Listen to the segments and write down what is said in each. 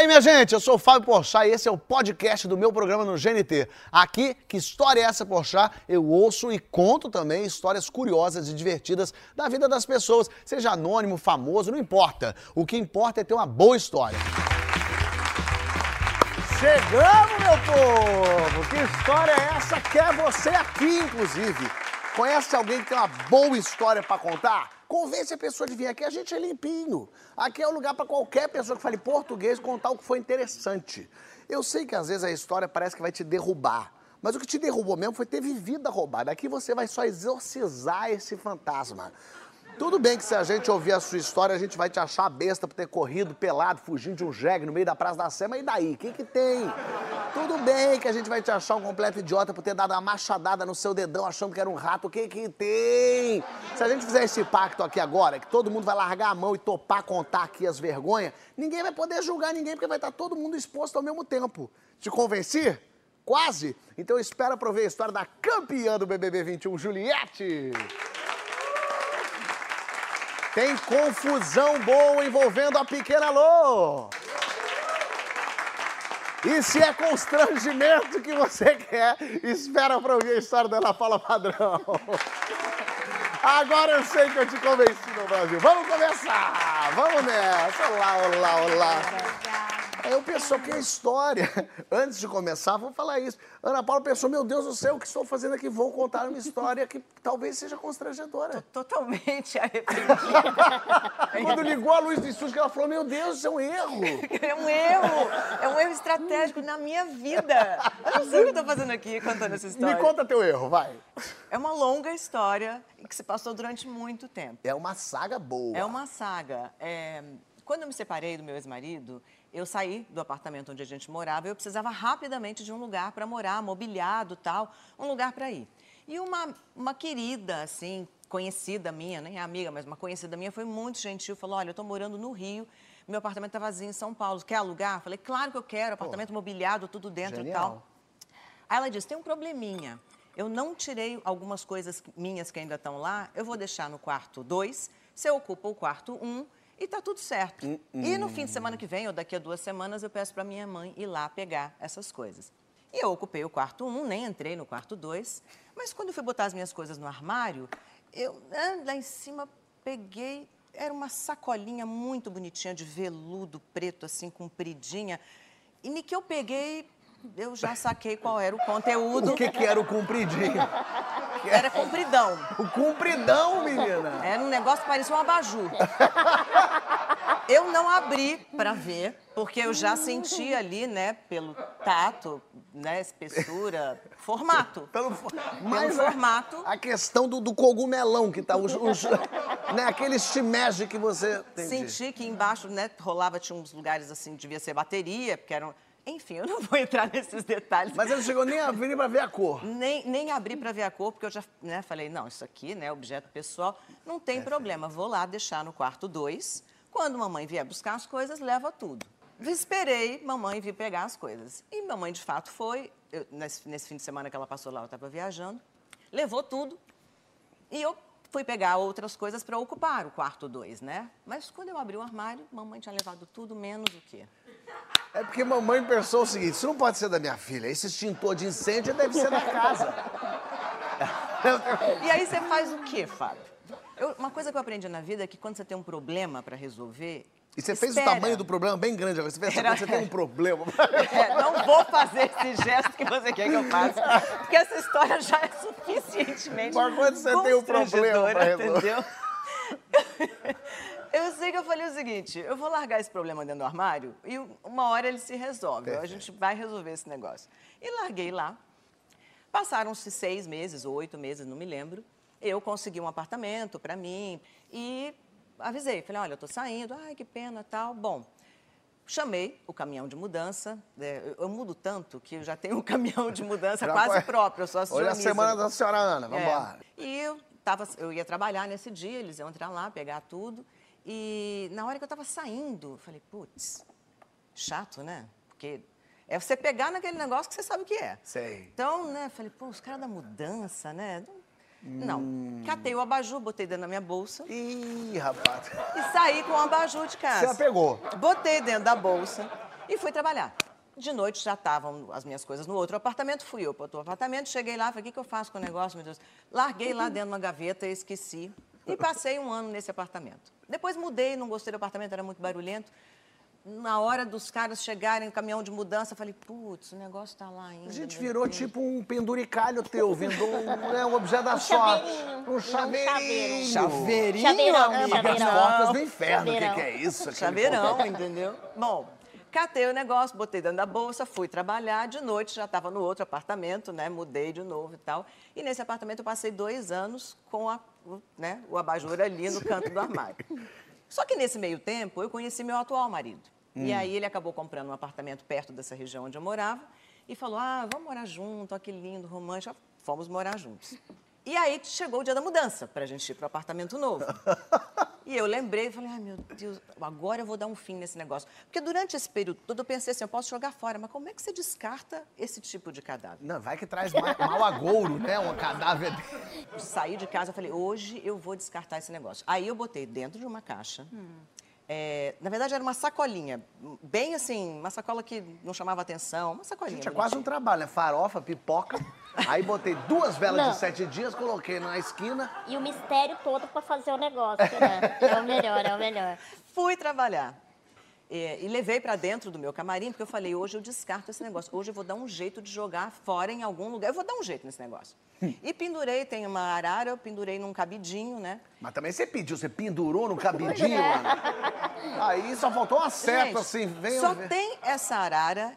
aí, minha gente? Eu sou o Fábio Porchat e esse é o podcast do meu programa no GNT. Aqui, que história é essa, Porchat? Eu ouço e conto também histórias curiosas e divertidas da vida das pessoas, seja anônimo, famoso, não importa. O que importa é ter uma boa história. Chegamos, meu povo! Que história é essa? Quer você aqui, inclusive. Conhece alguém que tem uma boa história para contar? Convence a pessoa de vir aqui, a gente é limpinho. Aqui é o lugar para qualquer pessoa que fale português contar o que foi interessante. Eu sei que às vezes a história parece que vai te derrubar, mas o que te derrubou mesmo foi ter vivido a roubada. Aqui você vai só exorcizar esse fantasma. Tudo bem que se a gente ouvir a sua história, a gente vai te achar besta por ter corrido pelado, fugindo de um jegue no meio da Praça da Sé, mas e daí? O que, que tem? Tudo bem que a gente vai te achar um completo idiota por ter dado uma machadada no seu dedão achando que era um rato. O que, que tem? Se a gente fizer esse pacto aqui agora, que todo mundo vai largar a mão e topar contar aqui as vergonhas, ninguém vai poder julgar ninguém, porque vai estar todo mundo exposto ao mesmo tempo. Te convenci? Quase? Então espera pra ver a história da campeã do BBB 21, Juliette. Tem confusão boa envolvendo a pequena Lô. E se é constrangimento que você quer, espera pra ouvir a história dela Fala Padrão. Agora eu sei que eu te convenci no Brasil. Vamos começar! Vamos nessa! Olá, olá, olá! Aí o pessoal, que história? Antes de começar, vou falar isso. Ana Paula pensou, meu Deus do céu, o que estou fazendo aqui? Vou contar uma história que talvez seja constrangedora. Totalmente arrependida. Quando ligou a luz do estúdio, ela falou, meu Deus, isso é um erro. É um erro. É um erro estratégico na minha vida. Eu não sei o que eu tô fazendo aqui contando essa história. Me conta teu erro, vai. É uma longa história que se passou durante muito tempo. É uma saga boa. É uma saga. É, Quando eu me separei do meu ex-marido, eu saí do apartamento onde a gente morava e eu precisava rapidamente de um lugar para morar, mobiliado tal, um lugar para ir. E uma, uma querida, assim, conhecida minha, nem amiga, mas uma conhecida minha, foi muito gentil, falou, olha, eu estou morando no Rio, meu apartamento está vazio em São Paulo, quer alugar? Falei, claro que eu quero, apartamento mobiliado, tudo dentro e tal. Aí ela disse: tem um probleminha. Eu não tirei algumas coisas minhas que ainda estão lá, eu vou deixar no quarto 2, você ocupa o quarto 1 um, e tá tudo certo. E no fim de semana que vem, ou daqui a duas semanas, eu peço para minha mãe ir lá pegar essas coisas. E eu ocupei o quarto 1, um, nem entrei no quarto 2, mas quando eu fui botar as minhas coisas no armário, eu ah, lá em cima peguei. Era uma sacolinha muito bonitinha de veludo preto, assim, compridinha. E que eu peguei, eu já saquei qual era o conteúdo. O que que era o compridinho? Era compridão. O compridão, menina. Era um negócio que parecia um abajur. Eu não abri para ver, porque eu já senti ali, né, pelo tato, né, espessura, formato. Pelo, Mas formato. A questão do, do cogumelão que tá, os, os, né, aquele shimeji que você... Entendi. Senti que embaixo, né, rolava, tinha uns lugares assim, devia ser bateria, porque eram... Enfim, eu não vou entrar nesses detalhes. Mas você não chegou nem a vir pra ver a cor. Nem, nem abri para ver a cor, porque eu já né, falei, não, isso aqui, né, objeto pessoal, não tem problema, vou lá deixar no quarto 2. Quando mamãe vier buscar as coisas, leva tudo. Esperei mamãe vir pegar as coisas. E mamãe, de fato, foi. eu- nesse, nesse fim de semana que ela passou lá, eu estava viajando. Levou tudo. E eu fui pegar outras coisas para ocupar o quarto 2, né? Mas quando eu abri o armário, mamãe tinha levado tudo, menos o quê? É porque mamãe pensou o seguinte, isso não pode ser da minha filha, esse extintor de incêndio deve ser da casa. E aí você faz o quê, Fábio? Eu- uma coisa que eu aprendi na vida é que quando você tem um problema para resolver. E você fez o espera. tamanho do problema bem grande agora. Você fez Era- você tem um problema. É, não vou fazer esse gesto que você quer que eu faça, porque essa história já é suficientemente Mas quando você tem um problema pra resolver. entendeu? Eu sei que eu falei o seguinte, eu vou largar esse problema dentro do armário e uma hora ele se resolve, a gente vai resolver esse negócio. E larguei lá. Passaram-se seis meses oito meses, não me lembro. Eu consegui um apartamento para mim e avisei, falei, olha, eu estou saindo, ai, que pena, tal. Bom, chamei o caminhão de mudança. né, Eu, mudo tanto que eu já tenho um caminhão de mudança Já quase foi. próprio, eu a Hoje é a semana da senhora Ana, vamos É. embora. E eu, tava, eu ia trabalhar nesse dia, eles iam entrar lá, pegar tudo. E na hora que eu estava saindo, eu falei, putz, chato, né? Porque é você pegar naquele negócio que você sabe o que é. Sei. Então, né, falei, pô, os caras da mudança, né? Não. Hum. Catei o abajur, botei dentro da minha bolsa Ih, rapaz. e saí com o abajur de Você casa. a pegou. Botei dentro da bolsa E fui trabalhar. De noite já estavam as minhas coisas no outro apartamento, fui eu para outro apartamento, cheguei lá, falei, o que, que eu faço com o negócio, meu Deus? Larguei lá dentro de uma gaveta e esqueci. E passei um ano nesse apartamento. Depois mudei, não gostei do apartamento, era muito barulhento. Na hora dos caras chegarem no caminhão de mudança, eu falei, putz, o negócio tá lá ainda. A gente virou Deus." tipo um penduricalho teu, vindo um, né, um objeto da sorte. chaveirinho, Um um chaveirinho. Chaveirinho, Chaveirão, amiga. chaveirão. As portas do inferno, o que, que é isso? Chaveirão, entendeu? Bom, catei o negócio, botei dentro da bolsa, fui trabalhar. De noite já estava no outro apartamento, né? Mudei de novo e tal. E nesse apartamento eu passei dois anos com a, o, né, o abajur ali no canto do armário. Só que nesse meio tempo eu conheci meu atual marido. E aí ele acabou comprando um apartamento perto dessa região onde eu morava e falou: Ah, vamos morar junto, olha que lindo, romântico. Fomos morar juntos. E aí chegou o dia da mudança para a gente ir para o apartamento novo. E eu lembrei e falei, ai meu Deus, agora eu vou dar um fim nesse negócio. Porque durante esse período todo eu pensei assim, eu posso jogar fora, mas como é que você descarta esse tipo de cadáver? Não, vai que traz ma- mau agouro, né? Um cadáver. Eu saí de casa, eu falei, hoje eu vou descartar esse negócio. Aí eu botei dentro de uma caixa. É, na verdade, era uma sacolinha, bem assim, uma sacola que não chamava atenção, uma sacolinha. Gente, é quase um trabalho, né? Farofa, pipoca. Aí botei duas velas Não. de sete dias, coloquei na esquina. E o mistério todo pra fazer o negócio, né? É o melhor, é o melhor. Fui trabalhar. É, e levei para dentro do meu camarim, porque eu falei, hoje eu descarto esse negócio. Hoje eu vou dar um jeito de jogar fora em algum lugar. Eu vou dar um jeito nesse negócio. E pendurei, tem uma arara, eu pendurei num cabidinho, né? Mas também você pediu, você pendurou no cabidinho, mano. Aí só faltou uma seta, Gente, assim, vem Só tem essa arara.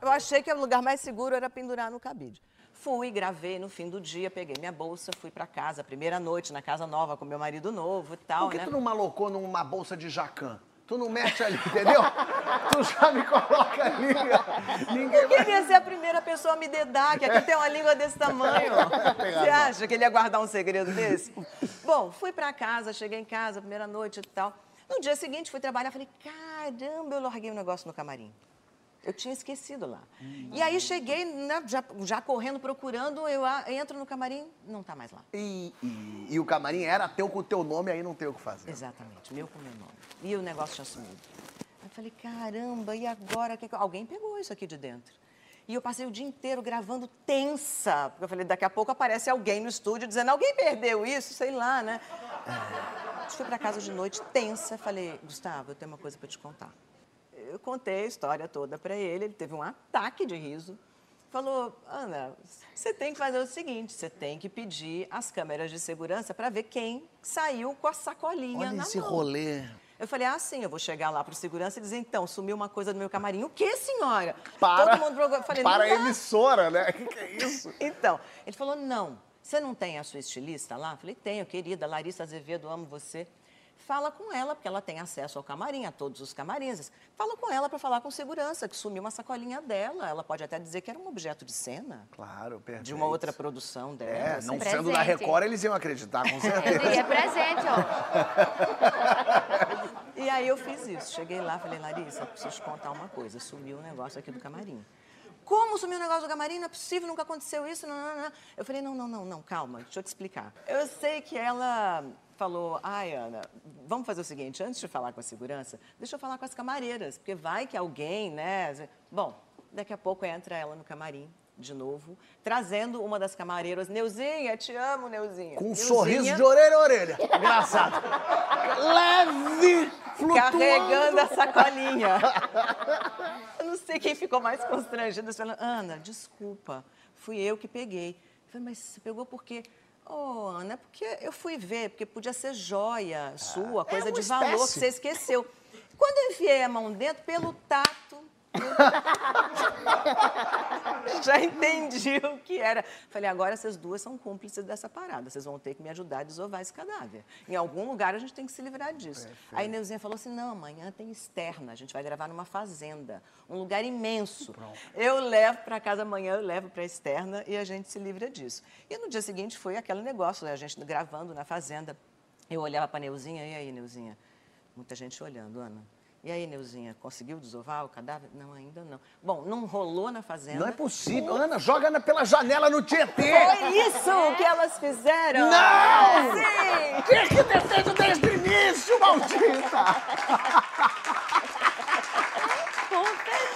Eu achei que o lugar mais seguro era pendurar no cabide. Fui, gravei no fim do dia, peguei minha bolsa, fui para casa, primeira noite na casa nova com meu marido novo e tal, Por que né? tu não malocou numa bolsa de jacan? Tu não mete ali, entendeu? tu já me coloca ali. Ninguém Eu vai... queria ser a primeira pessoa a me dedar, que aqui tem uma língua desse tamanho. Você acha que ele ia guardar um segredo desse? Bom, fui pra casa, cheguei em casa, primeira noite e tal. No dia seguinte, fui trabalhar, falei, caramba, eu larguei o negócio no camarim. Eu tinha esquecido lá. E aí cheguei, né, já, já correndo, procurando, eu a- entro no camarim, não tá mais lá. E, e- e o camarim era teu com o teu nome, aí não tem o que fazer. Exatamente, meu com meu nome. E o negócio tinha sumido. Aí eu falei, caramba, e agora? Que eu- Alguém pegou isso aqui de dentro. E eu passei o dia inteiro gravando tensa. Porque eu falei, daqui a pouco aparece alguém no estúdio dizendo, alguém perdeu isso, sei lá, né? Fui para casa de noite tensa. Falei, Gustavo, eu tenho uma coisa para te contar. Eu contei a história toda para ele, ele teve um ataque de riso. Falou, Ana, você tem que fazer o seguinte, você tem que pedir as câmeras de segurança para ver quem saiu com a sacolinha Olha na esse mão. rolê. Eu falei, ah, sim, eu vou chegar lá pro segurança e dizer, então, sumiu uma coisa do meu camarim. O que, senhora? Para, Todo mundo procurou. Falei, para a emissora, né? O que, que é isso? Então, ele falou, não, você não tem a sua estilista lá? Eu falei, tenho, querida, Larissa Azevedo, amo você. Fala com ela, porque ela tem acesso ao camarim, a todos os camarins. Fala com ela para falar com segurança, que sumiu uma sacolinha dela. Ela pode até dizer que era um objeto de cena, Claro, perfeito. de uma outra produção dela. É, assim. não Presente. sendo da Record, eles iam acreditar, com É, certeza. é presente, ó. E aí eu fiz isso. Cheguei lá, falei, Larissa, preciso te contar uma coisa. Sumiu um negócio aqui do camarim. Como sumiu um negócio do camarim? Não é possível, nunca aconteceu isso. Não, não, não. Eu falei, não, não, não, não, calma, deixa eu te explicar. Eu sei que ela falou, ai, Ana, vamos fazer o seguinte, antes de falar com a segurança, deixa eu falar com as camareiras, porque vai que alguém, né? Bom, daqui a pouco entra ela no camarim. De novo, trazendo uma das camareiras. Neuzinha, te amo, Neuzinha. Com um Neuzinha, sorriso de orelha a orelha. Engraçado. Leve, flutuando. carregando a sacolinha. Eu não sei quem ficou mais constrangido. Falando, Ana, desculpa, fui eu que peguei. Eu falei, mas você pegou por quê? Oh, Ana, é porque eu fui ver, porque podia ser joia sua, coisa uma de valor que você esqueceu. Quando eu enfiei a mão dentro, pelo tato, eu já entendi o que era. Falei, agora essas duas são cúmplices dessa parada. Vocês vão ter que me ajudar a desovar esse cadáver. Em algum lugar a gente tem que se livrar disso. Aí Neuzinha falou assim: não, amanhã tem externa, a gente vai gravar numa fazenda, um lugar imenso. Eu levo para casa amanhã, eu levo para a externa e a gente se livra disso. E no dia seguinte foi aquele negócio, né? a gente gravando na fazenda. Eu olhava para a Neuzinha, e aí, Neuzinha? Muita gente olhando, Ana. E aí, Neuzinha, conseguiu desovar o cadáver? Não, ainda não. Bom, não rolou na fazenda. Não é possível. Ana, joga Ana pela janela no Tietê. Foi isso que elas fizeram! Não! Sim! Tinha que ter feito desde o início, maldita!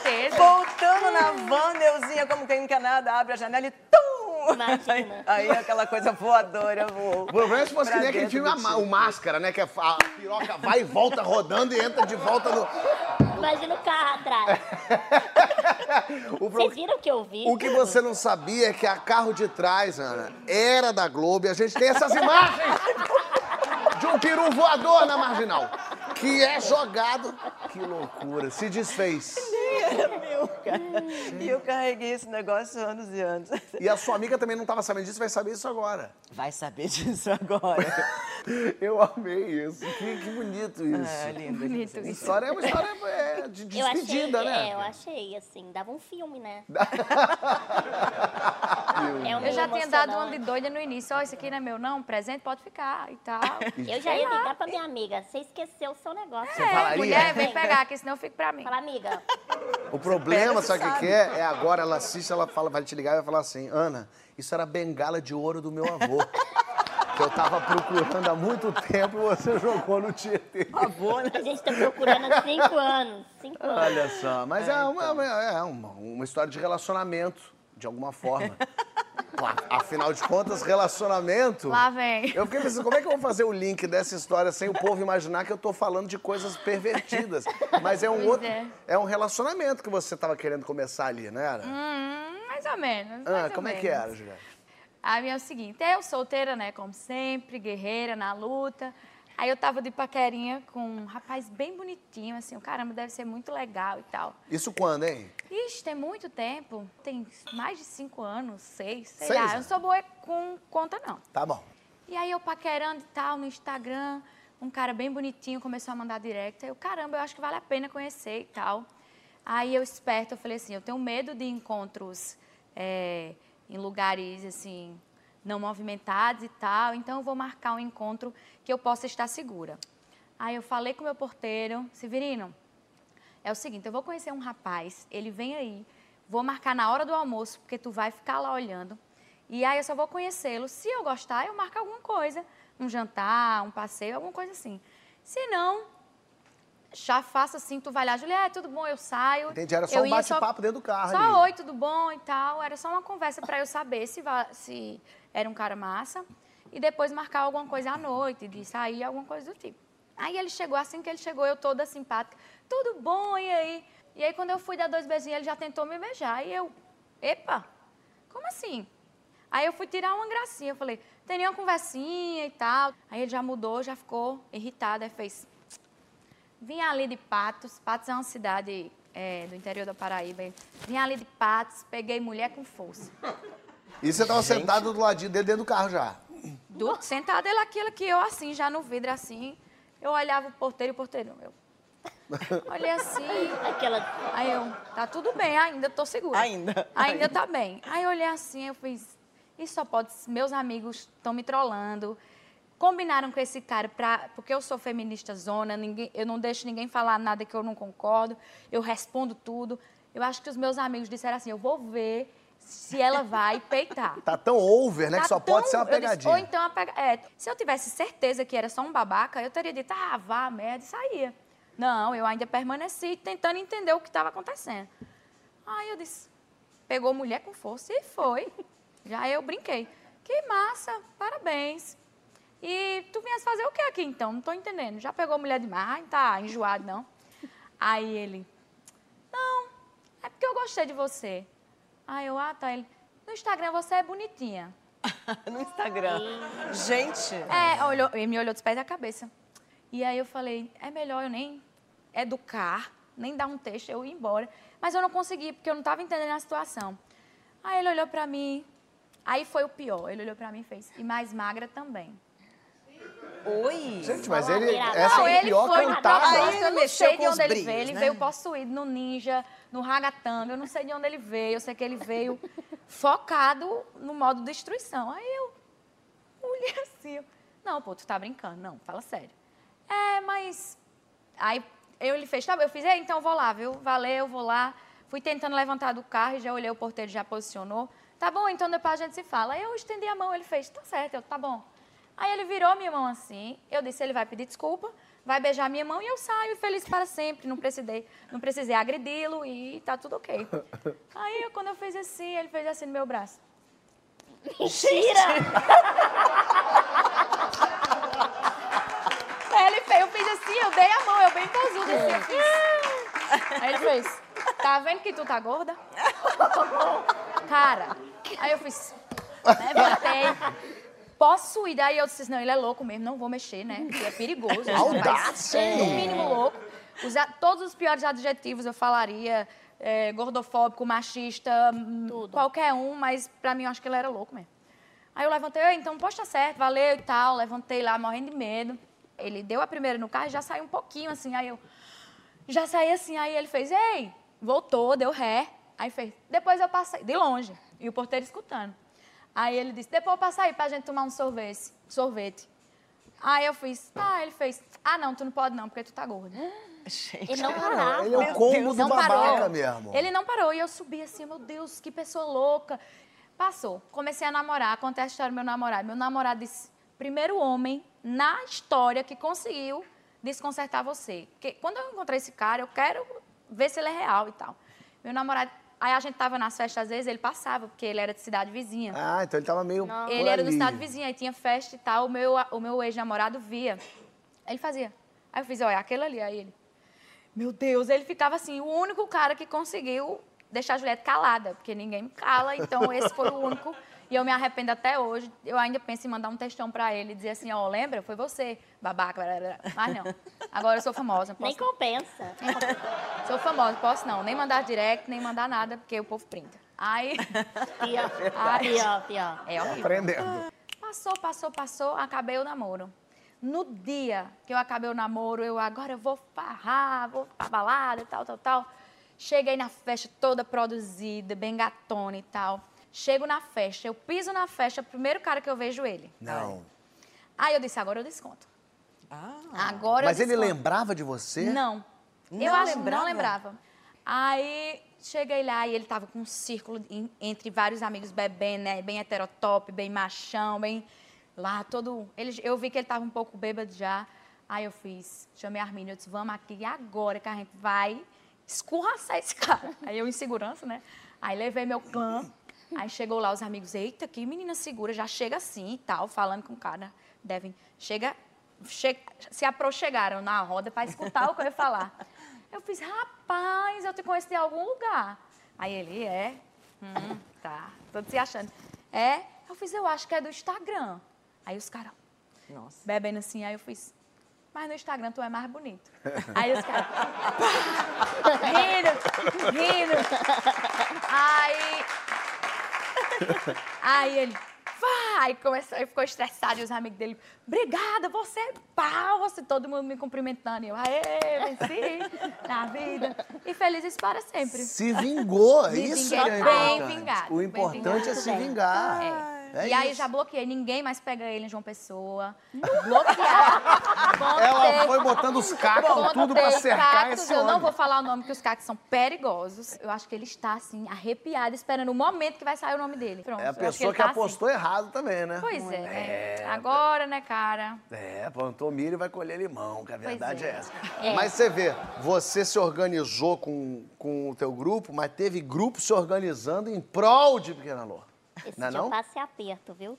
certeza. Voltando na van, Neuzinha, como quem não quer nada, abre a janela e tum! Imagina. Aí, aí aquela coisa voadora voou. O problema é se fosse que nem aquele filme a. O Máscara, né? Que a a piroca vai e volta rodando e entra de volta no. Imagina o carro atrás. O, pro- Vocês viram o que eu vi? o que você não sabia é que a carro de trás, Ana, era da Globo e a gente tem essas imagens de um peru voador na marginal. Que é jogado. Que loucura. Se desfez. E eu carreguei esse negócio anos e anos. E a sua amiga também não estava sabendo disso, vai saber isso agora. Vai saber disso agora. Eu amei isso. Que, que bonito isso. É, lindo. Bonito A isso. história é uma história é, de Eu achei, despedida, né? é, eu achei, assim, dava um filme, né? é um Eu já tinha dado uma de doida no início. Ó, isso aqui não é meu, não. Presente pode ficar e tal. Eu já ia ligar pra minha amiga. Você esqueceu o seu negócio. é, falaria? mulher, vem pegar, que senão fica pra mim. Fala, amiga, O problema, sabe o que, que é? É agora, ela assiste, ela fala, vai te ligar e vai falar assim, Ana, isso era bengala de ouro do meu avô. Que eu tava procurando há muito tempo e você jogou no Tietê. Avô, né? a gente tá procurando há cinco anos. Cinco anos. Olha só, mas é, uma, é uma, uma história de relacionamento, de alguma forma. Afinal de contas, relacionamento. Lá vem. Eu fiquei pensando, como é que eu vou fazer o link dessa história sem o povo imaginar que eu tô falando de coisas pervertidas? Mas é um Pois outro. é. É. um relacionamento que você tava querendo começar ali, não era? Hum, mais ou menos. ah, mais ou como é que menos. era, Juliana? A minha é o seguinte, eu solteira, né, como sempre, guerreira na luta. Aí eu tava de paquerinha com um rapaz bem bonitinho, assim, o caramba, deve ser muito legal e tal. Isso quando, hein? Ixi, tem muito tempo, tem mais de cinco anos, seis, sei Seis lá. Eu não sou boa com conta, não. Tá bom. E aí eu paquerando e tal no Instagram, um cara bem bonitinho começou a mandar direct. Aí eu, caramba, eu acho que vale a pena conhecer e tal. Aí eu esperto, eu falei assim, eu tenho medo de encontros é, em lugares assim não movimentados e tal, então eu vou marcar um encontro que eu possa estar segura. Aí eu falei com o meu porteiro, Severino, é o seguinte, eu vou conhecer um rapaz, ele vem aí, vou marcar na hora do almoço, porque tu vai ficar lá olhando. E aí eu só vou conhecê-lo. Se eu gostar, eu marco alguma coisa, um jantar, um passeio, alguma coisa assim. Se não, já faço assim, tu vai lá, Juliette, tudo bom, eu saio. Entendi, era só Eu um bate-papo dentro do carro Só ali. oi, tudo bom e tal. Era só uma conversa para eu saber se, se era um cara massa. E depois marcar alguma coisa à noite, de sair, alguma coisa do tipo. Aí ele chegou, assim que ele chegou, eu toda simpática. Tudo bom, e aí? E aí quando eu fui dar dois beijinhos, ele já tentou me beijar. E eu, epa, como assim? Aí eu fui tirar uma gracinha, eu falei, tem nenhuma conversinha e tal. Aí ele já mudou, já ficou irritado, aí fez, Vim ali de Patos, Patos é uma cidade é, do interior da Paraíba. Vim ali de Patos, peguei mulher com força. E você tava sentado do ladinho dele dentro do carro já. Do, sentada ele aquilo que eu assim, já no vidro assim, eu olhava o porteiro e o porteiro, eu olhei assim, Aquela. aí eu, tá tudo bem, ainda tô segura. Ainda, Ainda tá bem. Aí eu olhei assim, eu fiz, isso só pode, meus amigos estão me trollando. Combinaram com esse cara, pra, porque eu sou feminista zona, ninguém, eu não deixo ninguém falar nada que eu não concordo, eu respondo tudo. Eu acho que os meus amigos disseram assim, eu vou ver se ela vai peitar. Tá tão over, né? Tá que só tão- pode ser uma eu disse, pegadinha. ou então, a pega- é, se eu tivesse certeza que era só um babaca, eu teria dito, ah, vá, merda, e saía. Não, eu ainda permaneci tentando entender o que estava acontecendo. Aí eu disse, pegou mulher com força e foi. Já eu brinquei. Que massa, parabéns. E tu vinhas fazer o que aqui então? Não estou entendendo. Já pegou mulher demais? Ai, tá enjoado, não? Aí ele, não, é porque eu gostei de você. Aí eu, ah, tá. Ele, no Instagram você é bonitinha. no Instagram. Gente, É, olhou, ele me olhou dos pés da cabeça. E aí eu falei, é melhor eu nem educar, nem dar um texto, eu ir embora. Mas eu não consegui, porque eu não estava entendendo a situação. Aí ele olhou pra mim, aí foi o pior. Ele olhou pra mim e fez, e mais magra também. Oi. Gente, mas ele. Essa Não, é a ele pior foi na cantada. Aí eu não mexeu sei de onde ele brilhos, veio. Ele né? veio possuído no ninja, no ragatanga, eu não sei de onde ele veio. Eu sei que ele veio focado no modo destruição. Aí eu olhei assim, eu, não, pô, tu tá brincando. Não, fala sério. É, mas... Aí eu, ele fez, tá bom, eu fiz, é, então eu vou lá, viu? Valeu, vou lá. Fui tentando levantar do carro e já olhei, o porteiro já posicionou. Tá bom, então depois a gente se fala. Aí eu estendi a mão, ele fez, tá certo, eu, tá bom. Aí ele virou minha mão assim, eu disse, ele vai pedir desculpa, vai beijar minha mão e eu saio feliz para sempre. Não precisei, não precisei agredi-lo e tá tudo ok. Aí, eu, quando eu fiz assim, ele fez assim no meu braço. Mentira! Aí ele fez, eu fiz assim, eu dei a mão, eu bem posuda assim, eu fiz. Aí ele fez, tá vendo que tu tá gorda? Cara, aí eu fiz, levantei, posso ir? Daí eu disse, não, ele é louco mesmo, não vou mexer, né? Porque é perigoso. Audácia? No mínimo louco. Usar todos os piores adjetivos eu falaria, é, gordofóbico, machista, hum, Tudo. qualquer um, mas pra mim eu acho que ele era louco mesmo. Aí eu levantei, "Ei, então pode estar certo, valeu e tal. Levantei lá, morrendo de medo. Ele deu a primeira no carro e já saiu um pouquinho assim. Aí eu já saí assim. Aí ele fez, ei, voltou, deu ré. Aí fez, depois eu passei, de longe. E o porteiro escutando. Aí ele disse, depois eu passo aí pra gente tomar um sorvete. sorvete. Aí eu fiz, ah, ele fez, ah, não, tu não pode não, porque tu tá gorda. Gente. Ele não parava. ele é o combo do não babaca parou. mesmo. Ele não parou. E eu subi assim, meu Deus, que pessoa louca. Passou. Comecei a namorar. Contei a história do meu namorado. Meu namorado disse, primeiro homem na história que conseguiu desconcertar você. Porque quando eu encontrei esse cara, eu quero ver se ele é real e tal. Meu namorado... Aí a gente tava nas festas, às vezes, ele passava, porque ele era de cidade vizinha. Ah, então ele tava meio Não. Ele era do ali. estado vizinho, aí tinha festa e tal. O meu, o meu ex-namorado via. Ele fazia. Aí eu fiz, olha, aquele ali. Aí ele, meu Deus, ele ficava assim, o único cara que conseguiu deixar a Juliette calada, porque ninguém me cala, então esse foi o único. E eu me arrependo até hoje. Eu ainda penso em mandar um textão pra ele e dizer assim, ó, lembra? Foi você, babaca. blá, blá. Mas não. Agora eu sou famosa, não Nem posso compensa. Sou famosa, posso não. Nem mandar direct, nem mandar nada, porque o povo printa. Aí, Pior, Ai. pior, pior. é horrível. Aprendendo. Passou, passou, passou, acabei o namoro. No dia que eu acabei o namoro, eu agora eu vou farrar, vou pra balada e tal, tal, tal. Cheguei na festa toda produzida, bem gatona e tal. Chego na festa, eu piso na festa, o primeiro cara que eu vejo ele. Não. Aí eu disse, agora eu desconto. Ah, Agora Mas eu ele desconto. lembrava de você? Não. Não eu acho lembrava? não lembrava. Aí cheguei lá e ele tava com um círculo em- entre vários amigos bebendo, né? Bem heterotop, bem machão, bem lá todo. Ele, eu vi que ele tava um pouco bêbado já. Aí eu fiz, chamei a Arminio, eu disse, vamos aqui agora que a gente vai escorraçar esse cara. Aí eu em segurança, né? Aí levei meu clã. Aí chegou lá os amigos, eita, que menina segura, já chega assim e tal, falando com o cara. Devem, chega, che- se aproxegaram na roda para escutar o que eu ia falar. Eu fiz, rapaz, eu te conheço de algum lugar. Aí ele, é, hum, tá, todo se achando. É, eu fiz, eu acho que é do Instagram. Aí os caras, nossa. bebendo assim, aí eu fiz, mas no Instagram tu é mais bonito. Aí os caras, rindo, rindo. Aí, aí ele, vai, começou, ele ficou estressado e os amigos dele, obrigada, você é pau, você, todo mundo me cumprimentando. E eu, aê, venci na vida. E felizes para sempre. Se vingou, Me isso vinguei é bem importante. vingado, O importante é se vingar. É. É e aí isso. já bloqueei, ninguém mais pega ele em João Pessoa. Bloquear. Ela foi botando os cactos tudo pra cercar cactos, esse eu não homem. vou falar o nome, porque os cactos são perigosos. Eu acho que ele está, assim, arrepiado, esperando o momento que vai sair o nome dele. Pronto, É a pessoa ele que tá assim. apostou errado também, né? Pois é, né? Agora, né, cara? É, plantou milho e vai colher limão, que a verdade é. é. essa. É. Mas você vê, você se organizou com, com o teu grupo, mas teve grupo se organizando em prol de Pequena Lô. Esse Não é dia não? eu passei aperto, viu?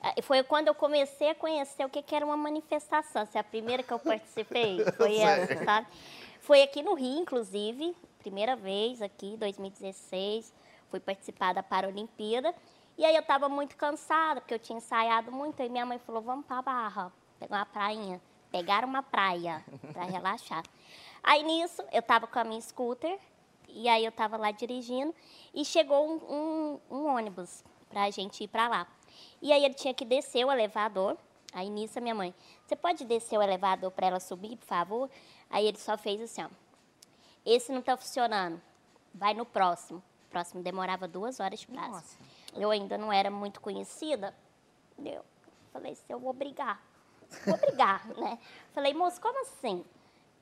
Ah, Foi quando eu comecei a conhecer o que que era uma manifestação. Essa é a primeira que eu participei. Foi essa, sabe? Foi aqui no Rio, inclusive. Primeira vez aqui, 2016. Fui participar da Paralimpíada. E aí eu estava muito cansada, porque eu tinha ensaiado muito. Aí minha mãe falou, vamos pra Barra, pegar uma prainha. Pegaram uma praia para relaxar. Aí nisso, eu estava com a minha scooter. E aí eu estava lá dirigindo. E chegou um, um- um ônibus para a gente ir para lá. E aí ele tinha que descer o elevador. Aí nisso a minha mãe, você pode descer o elevador para ela subir, por favor? Aí ele só fez assim, ó. Esse não está funcionando. Vai no próximo. O próximo demorava duas horas de prazo. Nossa. Eu ainda não era muito conhecida. Eu falei assim, eu vou brigar. Vou brigar, né? Falei, moço, como assim?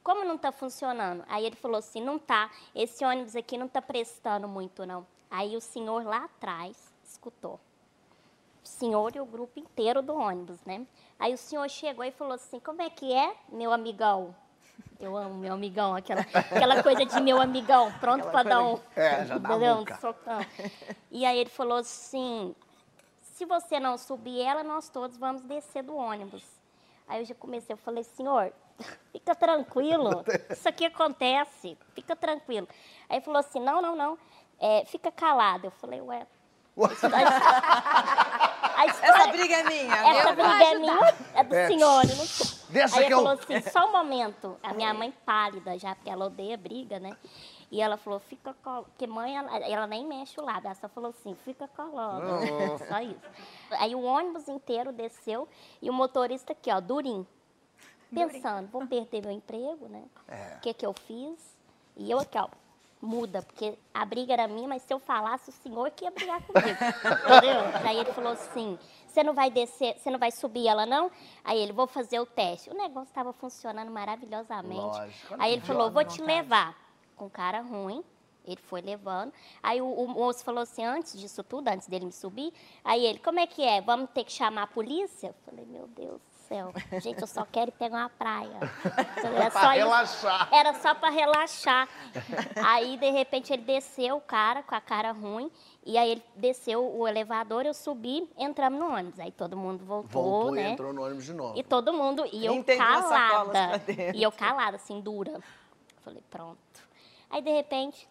Como não está funcionando? Aí ele falou assim, não tá. Esse ônibus aqui não está prestando muito, não. Aí o senhor lá atrás escutou. senhor e o grupo inteiro do ônibus, né? Aí o senhor chegou e falou assim: Como é que é, meu amigão? Eu amo meu amigão, aquela, aquela coisa de meu amigão, pronto para dar um, É, já dá um socão. E aí ele falou assim: se você não subir ela, nós todos vamos descer do ônibus. Aí eu já comecei, eu falei, senhor, fica tranquilo, isso aqui acontece, fica tranquilo. Aí ele falou assim, não, não, não, é, fica calado. Eu falei, ué. A história- Essa briga é minha. essa briga é ajudar. minha, é do É. senhor. eu não- Deixa Aí que eu- falou assim, só um momento. A minha mãe pálida já, porque ela odeia briga, né? E ela falou, fica colando. Porque mãe, ela, ela nem mexe o lábio. Ela só falou assim, fica colando. Só isso. Aí o ônibus inteiro desceu e o motorista aqui, ó, durinho. Pensando, vou perder meu emprego, né? É. O que que eu fiz? E eu aqui, ó, muda, porque a briga era minha, mas se eu falasse, o senhor que ia brigar comigo. entendeu? Aí ele falou assim: você não vai descer, você não vai subir ela, não? Aí ele, vou fazer o teste. O negócio estava funcionando maravilhosamente. Lógico. Aí ele falou, vou te levar. Com cara ruim. Ele foi levando. Aí o, o moço falou assim, antes disso tudo, antes dele me subir, aí ele, como é que é? Vamos ter que chamar a polícia? Eu falei, meu Deus céu. Gente, eu só quero ir pegar uma praia. Era Pra relaxar. Era só para relaxar. Aí, de repente, ele desceu, o cara, com a cara ruim. E aí, ele desceu o elevador, eu subi, entramos no ônibus. Aí, todo mundo voltou, Voltou e né? entrou no ônibus de novo. E todo mundo, e eu Entendeu calada. pra. E eu calada, assim, dura. Falei, pronto. Aí, de repente,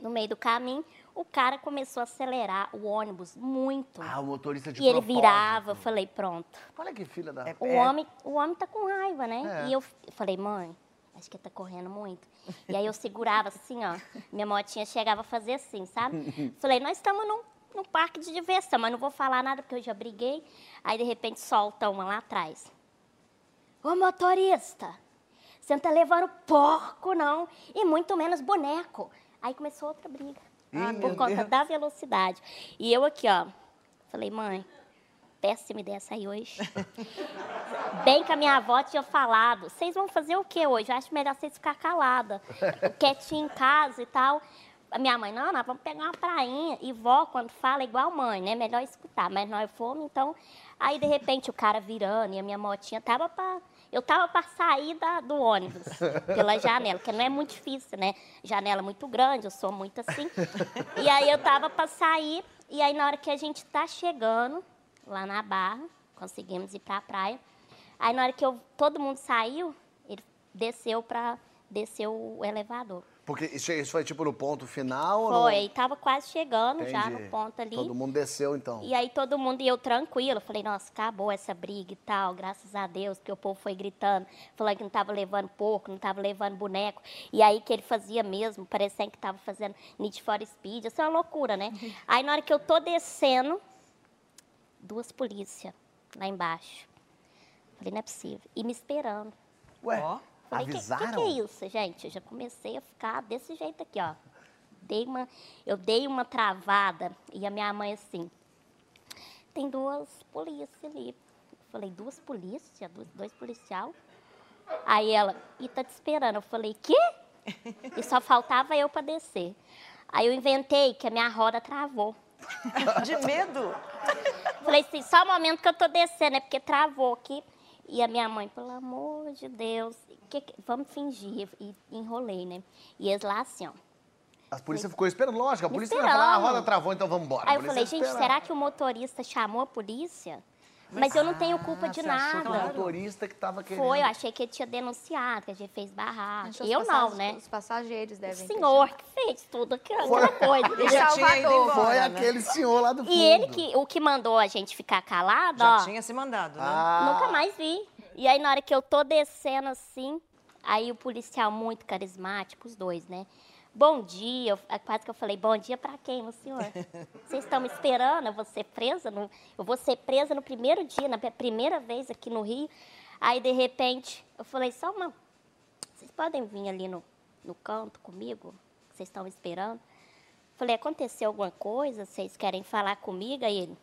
no meio do caminho, o cara começou a acelerar o ônibus muito. Ah, o motorista de e ele virava, eu falei, pronto. Olha que filha da... É. O, homem, o homem tá com raiva, né? É. E eu falei, mãe, acho que tá correndo muito. E aí eu segurava assim, ó. Minha motinha chegava a fazer assim, sabe? Falei, nós estamos num, num parque de diversão, mas não vou falar nada porque eu já briguei. Aí, de repente, solta uma lá atrás. Ô, motorista, você não tá levando porco, não. E muito menos boneco. Aí começou outra briga. Ah, por conta Deus. da velocidade. E eu aqui, ó. Falei, mãe, péssima ideia sair hoje. Bem que a minha avó tinha falado, vocês vão fazer o que hoje? Eu acho melhor vocês ficar calada, quietinha em casa e tal. A minha mãe, não, nós vamos pegar uma prainha. E vó, quando fala, é igual mãe, né? Melhor escutar. Mas nós fomos, então... Aí, de repente, o cara virando e a minha motinha tava pra... Eu tava para sair da- do ônibus, pela janela, porque não é muito difícil, né? Janela muito grande, eu sou muito assim. E aí eu tava para sair, e aí na hora que a gente tá chegando lá na barra, conseguimos ir para a praia. Aí na hora que eu, todo mundo saiu, ele desceu para desceu o elevador. Porque isso isso foi tipo no ponto final? ou Foi, no... tava quase chegando já Entendi. no ponto ali. Todo mundo desceu, então. E aí todo mundo e eu tranquilo, falei, nossa, acabou essa briga e tal, graças a Deus, que o povo foi gritando, falando que não estava levando porco, não estava levando boneco. E aí que ele fazia mesmo, parecendo que estava fazendo Need for Speed, isso é uma loucura, né? aí na hora que eu tô descendo, duas polícias lá embaixo. Falei, não é possível. E me esperando. Ué, Ó. Falei, que, que, avisaram? que é isso, gente? Eu já comecei a ficar desse jeito aqui, ó. Dei uma, eu dei uma travada e a minha mãe assim, tem duas polícias ali. Eu falei, duas polícias? Dois, dois policial? Aí ela, e tá te esperando. Eu falei, quê? E só faltava eu para descer. Aí eu inventei que a minha roda travou. De medo? Falei assim, só o momento que eu tô descendo, é porque travou aqui. E a minha mãe, pelo amor de Deus, que que- vamos fingir. E enrolei, né? E eles lá assim, ó. A polícia ficou esperando, lógico. A polícia vai falar, ah, a roda esperando. travou, então vamos embora. Aí eu falei, gente, será que o motorista chamou a polícia? Mas eu não tenho culpa Ah, de achou que o nada. motorista que tava querendo... Foi, eu achei que ele tinha denunciado, que a gente fez barraco. Eu não, né? Os passageiros O devem ter senhor que fez tudo, aquela Foi. coisa. Já ido Salvador. embora, Foi né? aquele senhor lá do fundo. E ele, que, o que mandou a gente ficar calado, Já ó. tinha se mandado, né? Ah, Nunca mais vi. E aí, na hora que eu tô descendo assim, aí o policial muito carismático, os dois, né? Bom dia, é quase que eu falei, bom dia pra quem, meu senhor? Vocês estão me esperando, eu vou ser presa? No, eu vou ser presa no primeiro dia, na primeira vez aqui no Rio. Aí, de repente, eu falei, só uma... Vocês podem vir ali no, no canto comigo? Vocês estão me esperando? Falei, aconteceu alguma coisa? Vocês querem falar comigo? Aí ele,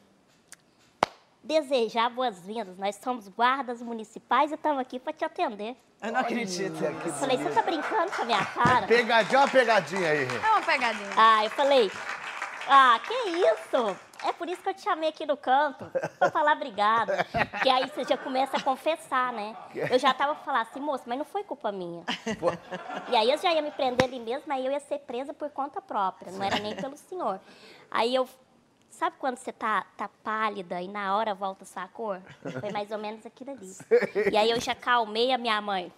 desejar boas-vindas. Nós somos guardas municipais e estamos aqui para te atender. Eu não acredito. Que Falei, você tá brincando com a minha cara? Pegadinha, uma pegadinha aí. É uma pegadinha. Ah, eu falei, ah, que isso? É por isso que eu te chamei aqui no canto, pra falar obrigada. Porque aí você já começa a confessar, né? Eu já tava falando assim, moço, mas não foi culpa minha. E aí eu já ia me prender ali mesmo, aí eu ia ser presa por conta própria, não era nem pelo senhor. Aí eu. Sabe quando você tá, tá pálida e na hora volta a sua cor? Foi mais ou menos aquilo ali. E aí eu já calmei a minha mãe.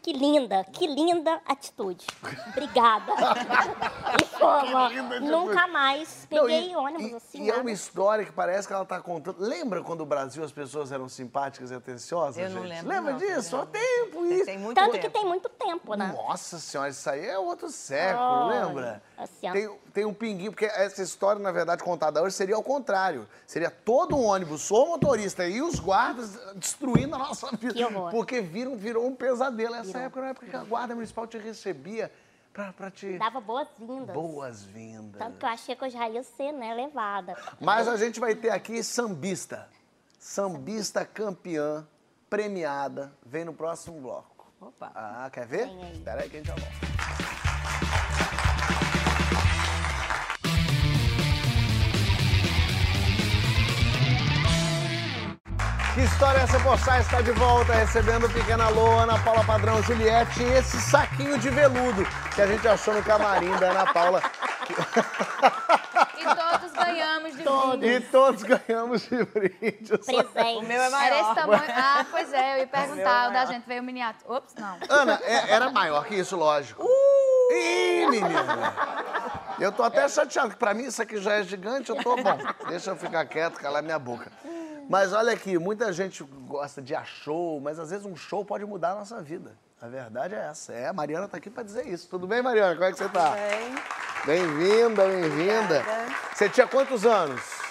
Que linda, que linda atitude. Obrigada. E fomos. atitude. Nunca mais Não, peguei e- ônibus e, assim. E é nada. uma história que parece que ela tá contando. Lembra quando o Brasil as pessoas eram simpáticas e atenciosas? Eu não gente? lembro, Lembra não, disso? Há tempo Tem, isso. tem muito Tanto tempo. que tem muito tempo, né? Nossa senhora, isso aí é outro século, Olha, lembra? assim, ó. tem, tem um pinguinho, porque essa história, na verdade, contada hoje seria ao contrário. Seria todo um ônibus, só o motorista e os guardas destruindo a nossa vida. Porque viram, virou um pesadelo. Essa Virou. época era época que a guarda municipal te recebia pra, pra te. Dava boas-vindas. Boas-vindas. Tanto que eu achei que eu já ia ser, né, levada. Mas a gente vai ter aqui sambista. Sambista campeã, premiada. Vem no próximo bloco. Opa. Ah, quer ver? Vem aí. Espera aí que a gente já volta. Que história é essa, Pochá? Está de volta recebendo Pequena Loa, Ana Paula Padrão, Juliette e esse saquinho de veludo que a gente achou no camarim da Ana Paula. E todos ganhamos de Todos. brinde. E todos ganhamos de brinde. Presente. O meu é Era maior. esse tamanho. Ah, pois é, eu ia perguntar. O da maior. gente veio miniatura. Ops, não. Ana, é- era maior que isso, lógico. Ih, menina! Eu tô até chateado, que pra mim isso aqui já é gigante, eu tô bom. Deixa eu ficar quieto, calar minha boca. Mas olha aqui, muita gente gosta de a show, mas às vezes um show pode mudar a nossa vida. A verdade é essa. É, a Mariana tá aqui pra dizer isso. Tudo bem, Mariana? Como é que você tá? Bem, Bem-vinda, bem-vinda. Você tinha quantos anos?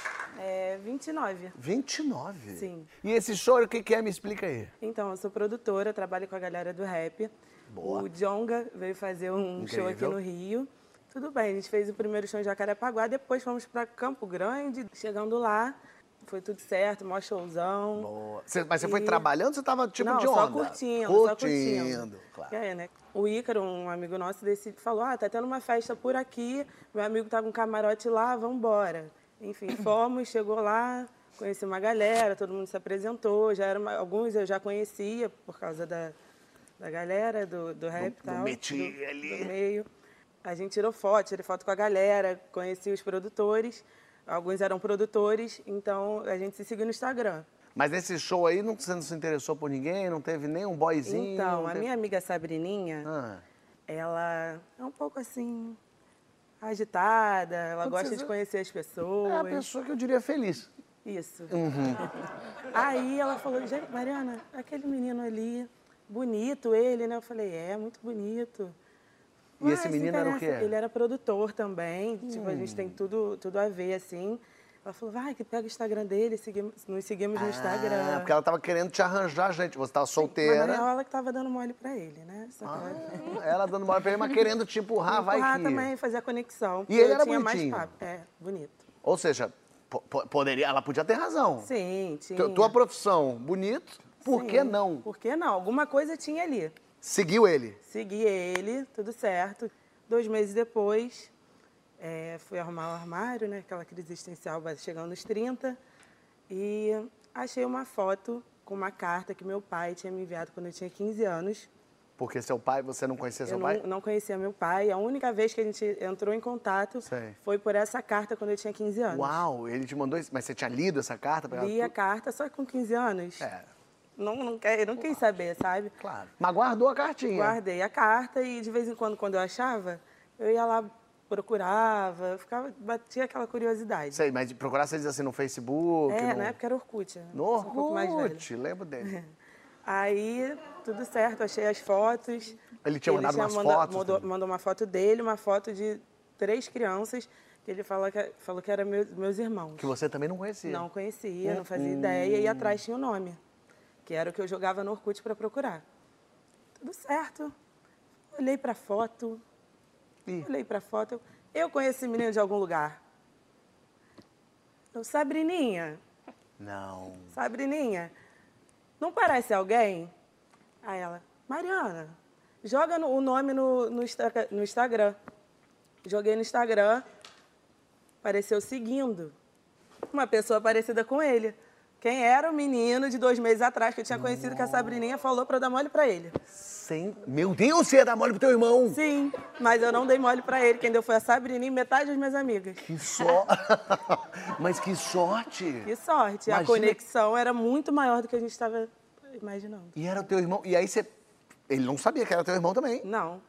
é 29. 29? Sim. E esse show, o que que é? Me explica aí. Então, eu sou produtora, trabalho com a galera do rap. Boa. O Jonga veio fazer um show aqui Incrível. no Rio. Tudo bem, a gente fez o primeiro show em Jacarepaguá, depois fomos para Campo Grande. Chegando lá, foi tudo certo, maior showzão. Boa. Você- mas você foi E- trabalhando ou você tava tipo Não, de só onda? curtindo, só Curtindo, curtindo. claro. Aí, né? O Ícaro, um amigo nosso, decide, falou, ah, tá tendo uma festa por aqui, meu amigo tá com um camarote lá, vamos embora. Enfim, fomos, chegou lá, conheci uma galera, todo mundo se apresentou, já era uma- alguns eu já conhecia por causa da, da galera, do, do rap e do tal. métier ali. do meio. A gente tirou foto, tirei foto com a galera, conheci os produtores, alguns eram produtores, então a gente se seguiu no Instagram. Mas nesse show aí não, você não se interessou por ninguém? Não teve nem um boyzinho? Então, a teve- minha amiga Sabrininha, Ah, ela é um pouco assim agitada, ela Quando gosta de conhecer as é a pessoas. pessoa que eu diria feliz. Isso. Uhum. Aí ela falou, gente, Mariana, aquele menino ali, bonito ele, né? Eu falei, é, muito bonito. E esse se menino era o quê? Ele era produtor também, tipo, a gente tem Hum. tudo, tudo a ver, assim. Ela falou, vai, que pega o Instagram dele, seguimos, nos seguimos no Ah, Instagram. porque ela tava querendo te arranjar, gente. Você tava Mas na solteira. real, ela que tava dando mole pra ele, né? Ela- Ah, ela dando bola pra ele, mas querendo te empurrar, vai empurrar que... também, fazer a conexão. porque ele era tinha mais bonitinho? papo. É, bonito. Ou seja, po- po- poderia, ela podia ter razão. Sim, tinha. Tu- Tua profissão, bonito, por Sim. que não? Por que não? Alguma coisa tinha ali. Seguiu ele. Segui ele, tudo certo. Dois meses depois, é, fui arrumar o armário, né? Aquela crise existencial chegando nos 30. E achei uma foto com uma carta que meu pai tinha me enviado quando eu tinha 15 anos. Porque seu pai, você não conhecia seu eu pai? não, não conhecia meu pai. A única vez que a gente entrou em contato Sei. foi por essa carta quando eu tinha 15 anos. Uau, ele te mandou isso. Mas você tinha lido essa carta pra ela? Li a carta, só com 15 anos. É, Não, não, quer, não quis saber, sabe? claro. Mas guardou a cartinha. Guardei a carta e de vez em quando, quando eu achava, eu ia lá, procurava, ficava, batia aquela curiosidade. Sei, mas procurar você diz assim no Facebook. É, no... na época era Orkut. né? No Sou um. Orkut, lembro dele. Aí, tudo certo, achei as fotos. Ele tinha mandado umas manda- fotos Mandou, mandou uma foto dele, uma foto de três crianças, que ele falou que, falou que eram meus, meus irmãos. Que você também não conhecia. Não conhecia, não Hum. fazia ideia, e atrás tinha o nome, que era o que eu jogava no Orkut para procurar. Tudo certo. Olhei para a foto, Ih. olhei para a foto. Eu conheço esse menino de algum lugar. Eu, Sabrininha, Não. Sabrininha, não parece alguém? Aí ela, Mariana, joga no- o nome no, no, no Instagram. Joguei no Instagram, apareceu seguindo. uma pessoa parecida com ele. Quem era o menino de dois meses atrás que eu tinha conhecido que a Sabrininha falou pra eu dar mole pra ele. Sem... Meu Deus, você ia dar mole pro teu irmão. Sim, mas eu não dei mole pra ele. Quem deu foi a Sabrininha e metade das minhas amigas. Que sorte. Mas que sorte. Que sorte. A Imagina- conexão era muito maior do que a gente estava imaginando. E era o teu irmão. E aí você. Ele não sabia que era teu irmão também. Não.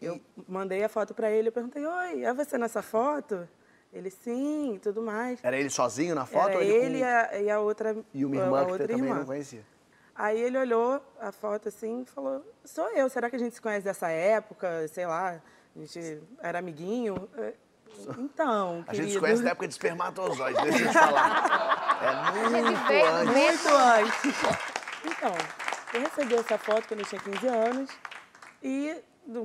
Eu mandei a foto pra ele, eu perguntei, oi, é você nessa foto? Ele, sim, tudo mais. Era ele sozinho na foto? Era ou ele com- e a, e a outra E uma a irmã que outra você também irmã. não conhecia. Aí ele olhou a foto assim e falou, sou eu, será que a gente se conhece dessa época? Sei lá, a gente era amiguinho? É, Então, A gente se querido. conhece na época de espermatozoide, deixa eu te falar. É muito veio antes. Muito antes. Então, eu recebi essa foto quando eu tinha 15 anos e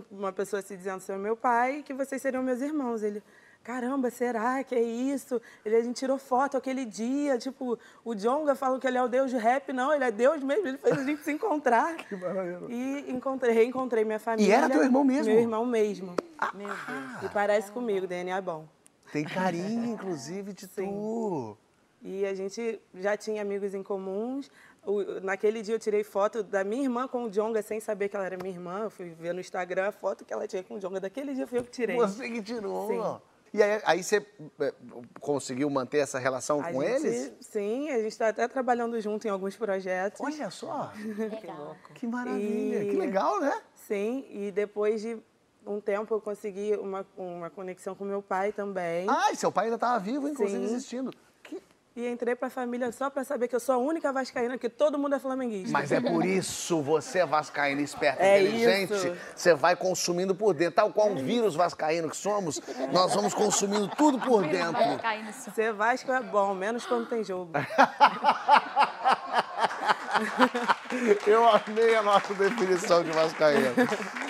uma pessoa se dizendo ser meu pai e que vocês seriam meus irmãos. Ele, caramba, será que é isso? Ele, a gente tirou foto aquele dia, tipo, o Jonga falou que ele é o deus do rap. Não, ele é Deus mesmo, ele fez a gente se encontrar. Que maravilha. E encontrei, reencontrei minha família. era teu irmão mesmo? Meu irmão mesmo. Meu Deus. E parece comigo, DNA é bom. Tem carinho, inclusive, de tu. E a gente já tinha amigos em comuns. O- naquele dia eu tirei foto da minha irmã com o Jonga sem saber que ela era minha irmã. Eu fui ver no Instagram a foto que ela tinha com o Jonga. Daquele dia foi eu que tirei. Você que tirou. Sim. E aí, aí você é, conseguiu manter essa relação A com gente- eles? Sim, a gente está até trabalhando junto em alguns projetos. Olha só. Legal. Que maravilha. E- Que legal, né? Sim, e depois de um tempo eu consegui uma, uma conexão com meu pai também. Ah, e seu pai ainda estava vivo, inclusive, Sim. existindo. E entrei pra família só pra saber que eu sou a única vascaína, que todo mundo é flamenguista. Mas é por isso você é vascaíno esperto, É inteligente. isso. Você vai consumindo por dentro. Tal qual um vírus vascaíno que somos, nós vamos consumindo tudo por dentro. Ser Vasco é bom, menos quando tem jogo. Eu amei a nossa definição de vascaíno.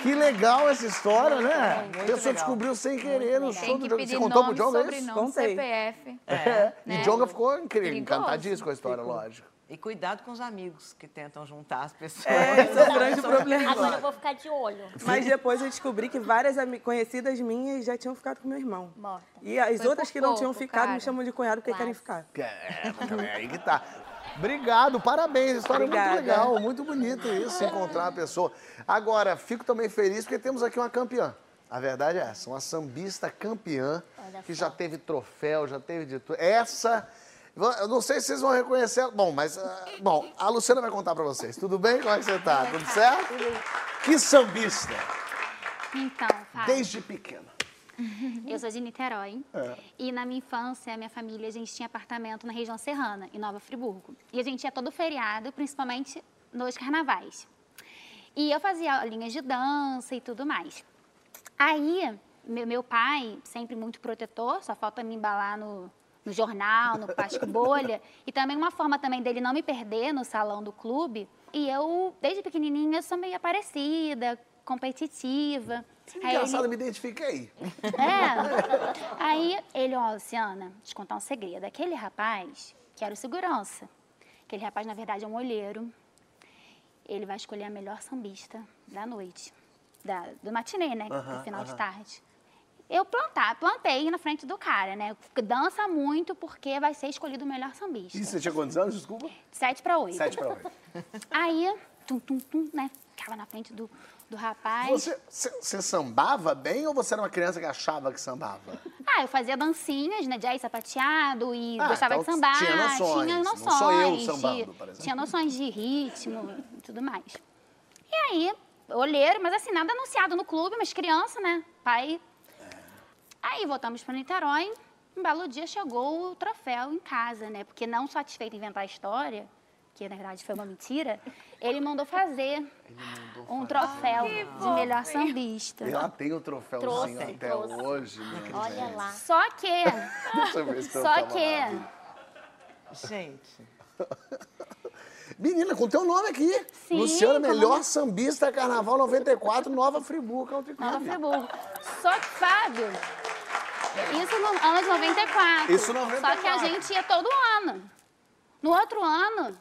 Que legal essa história, né? A pessoa legal. descobriu sem querer no show do Djonga. Você contou pro nome, Djonga isso? Contei. CPF. É. E né? Djonga ficou incrível, encantadíssimo com a história, lógico. E cuidado com os amigos que tentam juntar as pessoas. É, esse é o grande problema. Agora eu vou ficar de olho. Mas depois eu descobri que várias conhecidas minhas já tinham ficado com meu irmão. Morta. E as Foi outras que não pouco, tinham ficado cara. me chamam de cunhado porque Quase. querem ficar. É, mas também é aí que tá. Obrigado, parabéns. A história é muito Obrigada. legal, muito bonito isso, encontrar uma pessoa. Agora, fico também feliz porque temos aqui uma campeã. A verdade é essa, uma sambista campeã, Olha que só. já teve troféu, já teve de tudo. Essa, eu não sei se vocês vão reconhecer. ela. Bom, mas, ah, bom, a Luciana vai contar pra vocês. Tudo bem? Como é que você tá? Tudo certo? Que sambista, Então, Fábio, desde pequena. eu sou de Niterói. É. E na minha infância, a minha família, a gente tinha apartamento na região serrana, em Nova Friburgo. E a gente ia todo feriado, principalmente nos carnavais. E eu fazia aulinhas de dança e tudo mais. Aí, meu, meu pai, sempre muito protetor, só falta me embalar no, no jornal, no plástico bolha. E também uma forma também dele não me perder no salão do clube. E eu, desde pequenininha, sou meio aparecida, competitiva. Aí ele- Engraçado, me identifiquei. é. Aí ele, ó, Luciana, eu contar um segredo. Aquele rapaz, que era o segurança, aquele rapaz, na verdade, é um olheiro. Ele vai escolher a melhor sambista da noite, da, do matinê, né? do final de tarde. Eu plantar, plantei na frente do cara, né? Dança muito porque vai ser escolhido o melhor sambista. E você tinha quantos anos, desculpa? Sete para oito. Sete pra oito. Aí, tum, tum, tum, né? Ficava na frente do, do rapaz. Você, você, sambava bem ou você era uma criança que achava que sambava? Ah, eu fazia dancinhas, né? Jazz sapateado e Ah, gostava então de sambar. tinha noções, Tinha não noções. sou eu de- sambando, por exemplo. Tinha noções de ritmo e tudo mais. E aí, olheiro, mas assim, nada anunciado no clube, mas criança, né? Pai. Aí voltamos para Niterói. Um belo dia chegou o troféu em casa, né? Porque não satisfeito em inventar a história, que na verdade foi uma mentira, ele mandou fazer um troféu de melhor sambista. Ela tem o troféuzinho Trouxe, até trouxe. hoje, né? Olha lá. Só que Deixa eu ver esse Só que. Gente, Menina, com teu nome aqui. Sim, Luciana, como- melhor sambista Carnaval 94, Nova Friburgo Country Club. Nova Friburgo. Só que, Fábio, isso no ano de 94. Isso 94. Só que a gente ia todo ano. No outro ano,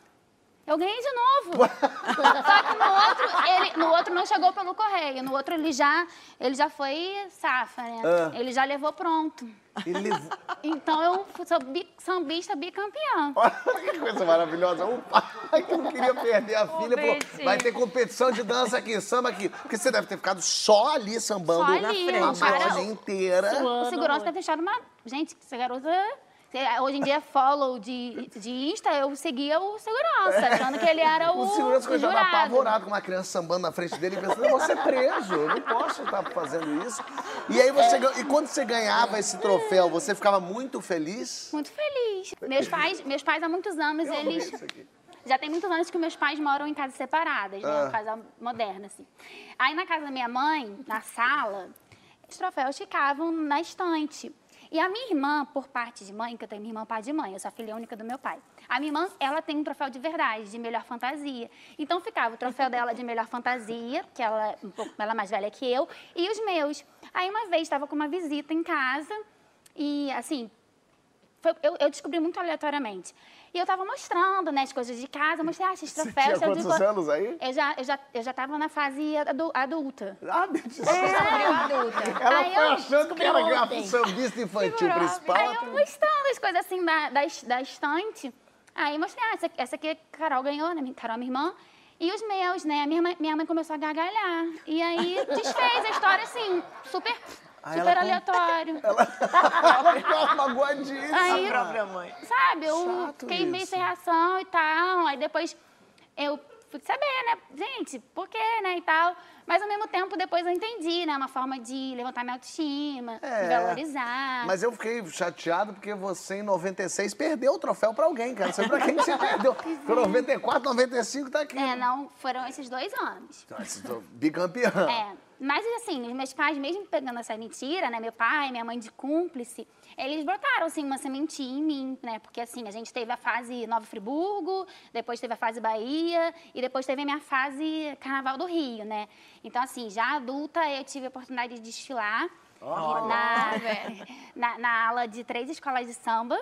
Eu ganhei de novo. Só que no outro, ele, no outro não chegou pelo correio. No outro ele já, ele já foi safa, né? Ah. Ele já levou pronto. Ele levou... Então eu sou bi, sambista bicampeã. Olha que coisa maravilhosa. O pai que não queria perder a filha falou, vai ter competição de dança aqui, samba aqui. Porque você deve ter ficado só ali sambando Só ali, a o cara- viagem inteira. O Suando segurança muito. deve ter deixado uma. Gente, essa garota. Hoje em dia é follow de, de Insta, eu seguia o segurança, achando que ele era o. O segurança que jurado. apavorado com uma criança sambando na frente dele e pensando, eu vou ser preso, eu não posso estar fazendo isso. E aí você gan- e quando você ganhava esse troféu, você ficava muito feliz? Muito feliz. Meus pais, meus pais há muitos anos, Eu eles. Já tem muitos anos que meus pais moram em casas separadas, né? Ah. Uma casa moderna, assim. Aí na casa da minha mãe, na sala, os troféus ficavam na estante. E a minha irmã, por parte de mãe, que eu tenho minha irmã pai de mãe, eu sou a filha única do meu pai. A minha irmã, ela tem um troféu de verdade, de melhor fantasia. Então ficava o troféu dela de melhor fantasia, que ela é um pouco ela é mais velha que eu, e os meus. Aí uma vez estava com uma visita em casa e assim, foi- eu, eu descobri muito aleatoriamente. E eu tava mostrando, né, as coisas de casa, mostrei, ah, esses Você troféus. tinha eu digo- quantos anos aí? Eu já, eu já, eu já tava na fase adu- adulta. Ah, meu Deus. Descobriu adulta. Ela Aí foi eu achando que era ontem. sambista infantil Segurou. principal. Aí eu mostrando as coisas assim da, da, da estante. Aí eu mostrei, ah, essa, essa aqui a Carol ganhou, né? Carol, minha irmã. E os meus, né? A minha, mãe- minha mãe começou a gargalhar. E aí desfez a história assim, super, Aí super ela aleatório. Ela ficou magoadíssima. Aí, própria mãe. sabe, eu Chato fiquei meio isso. sem reação e tal. Aí depois eu fui saber, né? Gente, por quê, né? E tal. Mas ao mesmo tempo, depois eu entendi, né? Uma forma de levantar minha autoestima, É. de valorizar. Mas eu fiquei chateado porque você, em 96, perdeu o troféu pra alguém, cara. Sei pra quem que você perdeu. Foi 94, 95, tá aqui. É, não, foram esses dois anos. Então, Bicampeão. É, mas assim, os meus pais, mesmo pegando essa mentira, né? Meu pai, minha mãe de cúmplice, eles botaram, assim, uma sementinha em mim, né? Porque, assim, a gente teve a fase Nova Friburgo, depois teve a fase Bahia e depois teve a minha fase Carnaval do Rio, né? Então, assim, já adulta, eu tive a oportunidade de desfilar na, na, na ala de três escolas de samba.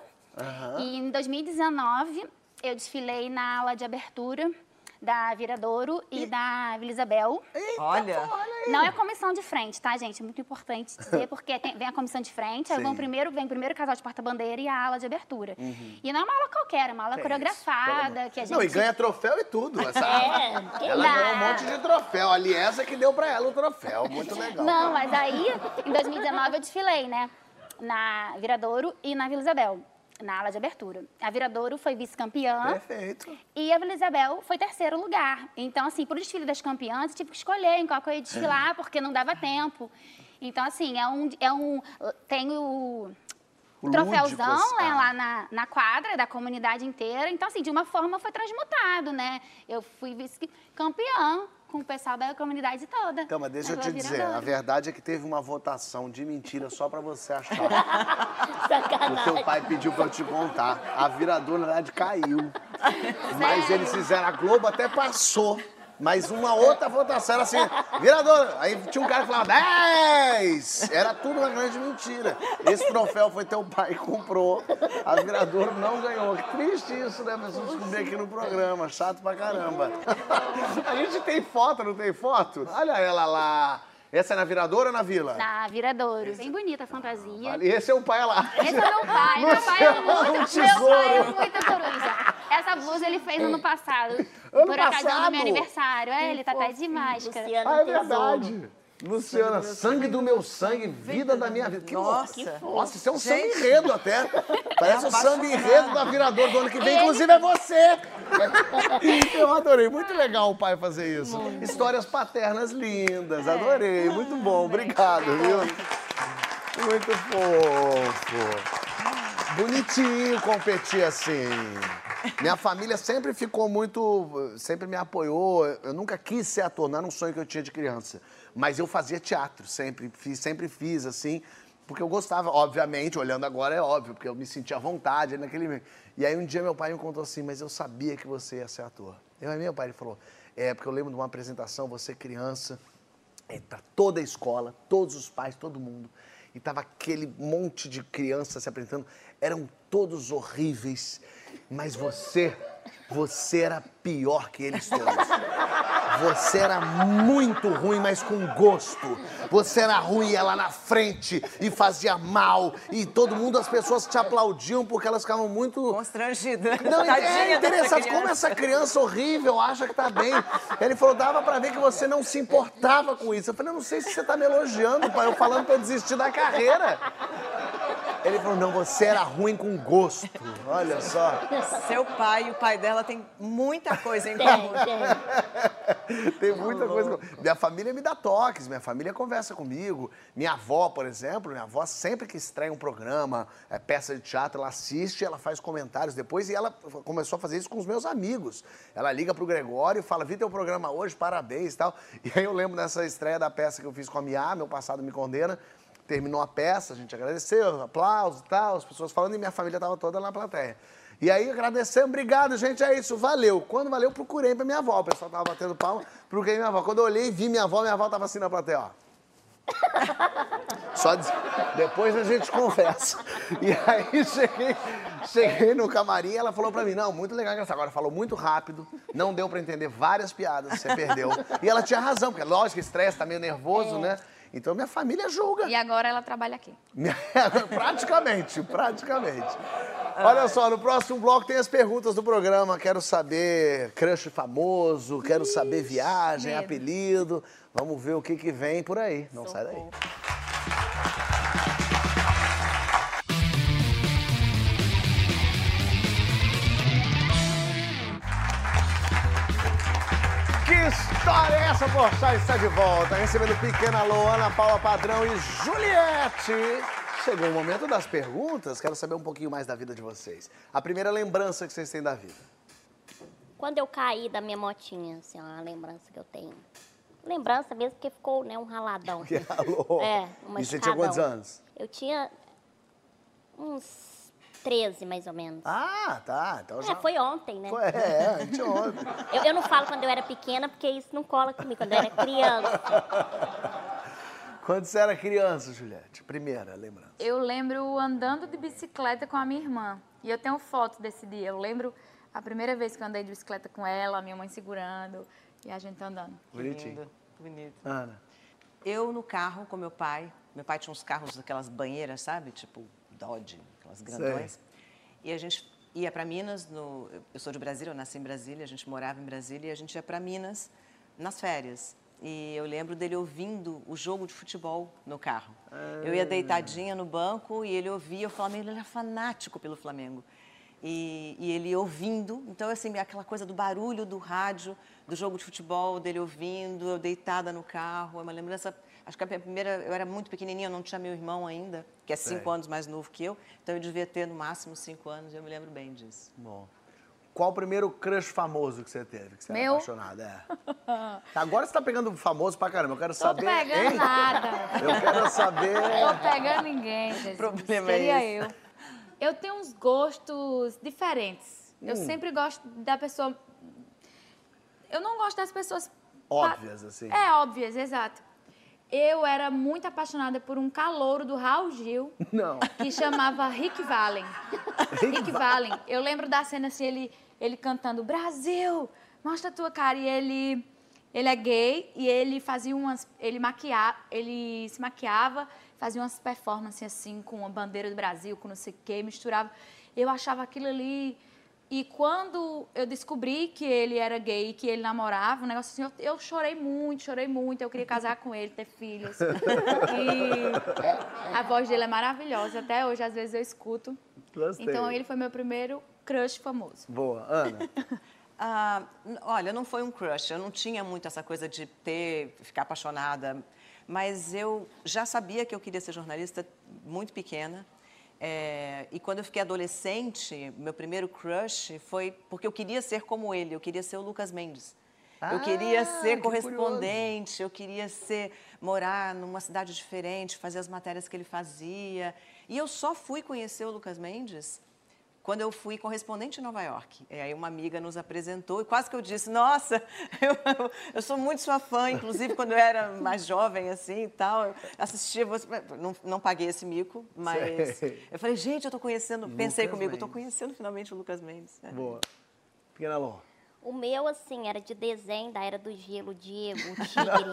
E em 2019, eu desfilei na ala de abertura da Viradouro e da Vila Isabel. Olha, Não é comissão de frente, tá, gente? É muito importante dizer, porque tem- vem a comissão de frente, aí vão primeiro, vem primeiro o casal de porta-bandeira e a ala de abertura. E não é uma ala qualquer, é uma ala Que coreografada, que a gente... Não, e ganha troféu e tudo, sabe? É, que Ela dá. ganhou um monte de troféu. Ali, essa que deu pra ela o troféu. Muito legal. Não, mas aí, em 2019, eu desfilei, né? Na Viradouro e na Vila Isabel, na ala de abertura. A Viradouro foi vice-campeã. Perfeito. E a Vila Isabel foi terceiro lugar. Então, assim, pro desfile das campeãs, eu tive que escolher em qual que eu ia desfilar, porque não dava tempo. Então, assim, é um. É um tem o. O troféuzão ah. lá na, na quadra da comunidade inteira. Então, assim, de uma forma foi transmutado, né? Eu fui vice-campeã com o pessoal da comunidade toda. Então, mas deixa eu te dizer, a verdade é que teve uma votação de mentira só pra você achar. O Sacanagem. teu pai pediu pra eu te contar. A viradora, na verdade, caiu. Mas eles fizeram, a Globo até passou. Mas uma outra votação era assim, viradora. Aí tinha um cara que falava 10! Era tudo uma grande mentira. Esse troféu foi teu pai que comprou. A viradora não ganhou. Que triste isso, né? Mas eu descobri aqui no programa. Chato pra caramba. A gente tem foto, não tem foto? Olha ela lá. Essa é na viradora ou na vila? Na Viradouro. Bem bonita a fantasia. E esse é o pai lá. Esse é meu pai. Meu pai é Luciano, um muito, meu pai é muito coruja. Essa blusa ele fez ano passado. Ano por ocasião passado? do meu aniversário. É, ele tá até de máscara. Luciano Ah, é Tesouro. verdade. Luciana, sangue do meu sangue, vida da minha vida. Que Nossa. louco. Nossa, isso é um Gente. samba enredo até. Parece o samba enredo da viradora do ano que vem, inclusive é você. Eu adorei, muito legal o pai fazer isso. Histórias paternas lindas, adorei, muito bom, obrigado, viu? Muito fofo. Bonitinho competir assim. Minha família sempre ficou muito. sempre me apoiou. Eu nunca quis ser ator, não era um sonho que eu tinha de criança. Mas eu fazia teatro, sempre fiz, sempre fiz assim. Porque eu gostava, obviamente, olhando agora é óbvio, porque eu me sentia à vontade naquele. E aí um dia meu pai me contou assim, mas eu sabia que você ia ser ator. Eu, aí meu pai ele falou, é, porque eu lembro de uma apresentação, você criança, é, pra toda a escola, todos os pais, todo mundo. E tava aquele monte de crianças se apresentando. Eram todos horríveis, mas você Você era pior que eles todos. Você era muito ruim, mas com gosto. Você era ruim, ia lá na frente e fazia mal. E todo mundo, as pessoas te aplaudiam porque elas ficavam muito. Constrangida. Não, é dessa interessante como essa criança horrível acha que tá bem. Ele falou, dava pra ver que você não se importava com isso. Eu falei, eu não sei se você tá me elogiando, pai, eu falando pra eu desistir da carreira. Ele falou, não, você era ruim com gosto. Olha só. Seu pai e o pai dela tem muita coisa em comum. tem. Tem muita coisa. Minha família me dá toques, minha família conversa comigo. Minha avó, por exemplo, minha avó sempre que estreia um programa, é, peça de teatro, ela assiste, ela faz comentários depois e ela começou a fazer isso com os meus amigos. Ela liga pro Gregório e fala: Vi teu programa hoje, parabéns e tal. E aí eu lembro dessa estreia da peça que eu fiz com a Mia, Meu Passado Me Condena. Terminou a peça, a gente agradeceu, aplausos e tal, as pessoas falando e minha família estava toda na plateia. E aí agradecemos, obrigado, gente, é isso, valeu. Quando valeu, procurei pra minha avó. O pessoal tava batendo palma, procurei minha avó. Quando eu olhei e vi minha avó, minha avó tava assim na plateia, ó. Só diz- depois a gente conversa. E aí cheguei, cheguei no camarim e ela falou pra mim, não, muito legal, engraçado. Agora falou muito rápido, não deu pra entender várias piadas, você perdeu. E ela tinha razão, porque lógico, estresse, tá meio nervoso, né? Então minha família julga. E agora ela trabalha aqui. praticamente, praticamente. Olha só, no próximo bloco tem as perguntas do programa. Quero saber crush famoso, quero saber viagem, medo. apelido. Vamos ver o que, que vem por aí. Não sai daí. História é essa, Porchat está de volta, recebendo pequena Loana, Paula Padrão e Juliette. Chegou o momento das perguntas, quero saber um pouquinho mais da vida de vocês. A primeira lembrança que vocês têm da vida. Quando eu caí da minha motinha, assim, ó, uma lembrança que eu tenho. Lembrança mesmo, porque ficou, né, um raladão. Que ralou. É, uma E você tinha quantos anos? Eu tinha uns 13, mais ou menos. Ah, tá. Então já... É, foi ontem, né? Foi- É, anteontem. Eu, eu não falo quando eu era pequena, porque isso não cola comigo, quando eu era criança. Quando você era criança, Juliette? Primeira lembrança. Eu lembro andando de bicicleta com a minha irmã. E eu tenho foto desse dia. Eu lembro a primeira vez que eu andei de bicicleta com ela, minha mãe segurando e a gente andando. Bonitinho. Lindo, bonito. Ana. Eu no carro com meu pai. Meu pai tinha uns carros daquelas banheiras, sabe? Tipo Dodge, aquelas grandões. E a gente ia para Minas. No, eu sou de Brasília, eu nasci em Brasília. A gente morava em Brasília e a gente ia para Minas nas férias. E eu lembro dele ouvindo o jogo de futebol no carro. Eu ia deitadinha no banco e ele ouvia. O Flamengo, ele era fanático pelo Flamengo. E, e ele ouvindo, então assim, aquela coisa do barulho do rádio, do jogo de futebol, dele ouvindo, eu deitada no carro, é uma lembrança, acho que a minha primeira, eu era muito pequenininha, eu não tinha meu irmão ainda, que é cinco Sei. anos mais novo que eu, então eu devia ter no máximo cinco anos, eu me lembro bem disso. Bom. Qual o primeiro crush famoso que você teve? Que você era Meu? apaixonada? É. Agora você tá pegando famoso pra caramba. Eu quero Tô saber. pegando hein? nada. Eu quero saber. Tô pegando ninguém, Jesus. problema é Seria esse. eu. Eu tenho uns gostos diferentes. Eu Hum. sempre gosto da pessoa. Eu não gosto das pessoas. Óbvias, assim. É, óbvias, exato. Eu era muito apaixonada por um calouro do Raul Gil, Não. que chamava Rick Valen. Rick Valen. Eu lembro da cena assim, ele, ele cantando Brasil, mostra a tua cara. E ele, ele é gay e ele fazia umas. Ele maquia, ele se maquiava, fazia umas performances assim, com a bandeira do Brasil, com não sei o quê, misturava. Eu achava aquilo ali. E quando eu descobri que ele era gay, que ele namorava, um negócio assim, eu, eu chorei muito, chorei muito. Eu queria casar com ele, ter filhos. E a voz dele é maravilhosa. Até hoje, às vezes, eu escuto. Gostei. Então, ele foi meu primeiro crush famoso. Boa. Ana. Ah, olha, não foi um crush. Eu não tinha muito essa coisa de ter, ficar apaixonada. Mas eu já sabia que eu queria ser jornalista muito pequena. É, e quando eu fiquei adolescente, meu primeiro crush foi porque eu queria ser como ele. Eu queria ser o Lucas Mendes. eu Ah, queria ser que correspondente. Eu queria ser morar numa cidade diferente, fazer as matérias que ele fazia. E eu só fui conhecer o Lucas Mendes quando eu fui correspondente em Nova York. E aí uma amiga nos apresentou e quase que eu disse, nossa, eu, eu sou muito sua fã, inclusive quando eu era mais jovem assim e tal, eu assistia você, não, não paguei esse mico, mas Sei. eu falei, gente, eu tô conhecendo, pensei Lucas comigo, eu tô Mendes. conhecendo finalmente o Lucas Mendes. É. Boa. Pequena Lô. O meu, assim, era de desenho da Era do Gelo, Diego, o Tigre.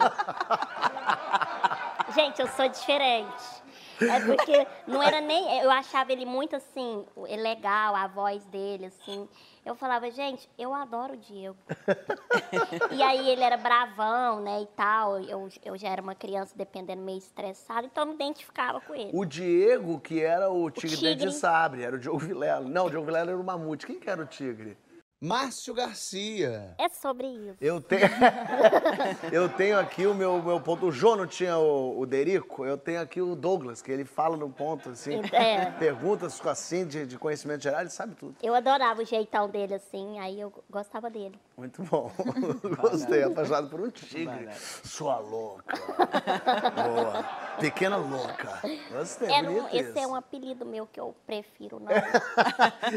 Gente, eu sou diferente. É porque não era nem. Eu achava ele muito assim, é legal, a voz dele, assim. Eu falava, gente, eu adoro o Diego. e aí ele era bravão, né, e tal. Eu, eu já era uma criança dependendo meio estressada, então eu me identificava com ele. O Diego, que era o Tigre, Tigre. Dente de Sabre, era o Diogo Vilela. Não, o Diogo Vilela era o Mamute. Quem que era o Tigre? Márcio Garcia. É sobre isso. Eu tenho, eu tenho aqui o meu, meu ponto. O Jô não tinha o, o Derico? Eu tenho aqui o Douglas, que ele fala no ponto, assim. É. Perguntas assim de, de conhecimento geral, ele sabe tudo. Eu adorava o jeitão dele, assim, aí eu gostava dele. Muito bom. Gostei, apaixonado por um tigre. Sua louca. Boa. Pequena louca. Gostei, Era um- esse isso. é um apelido meu que eu prefiro, não.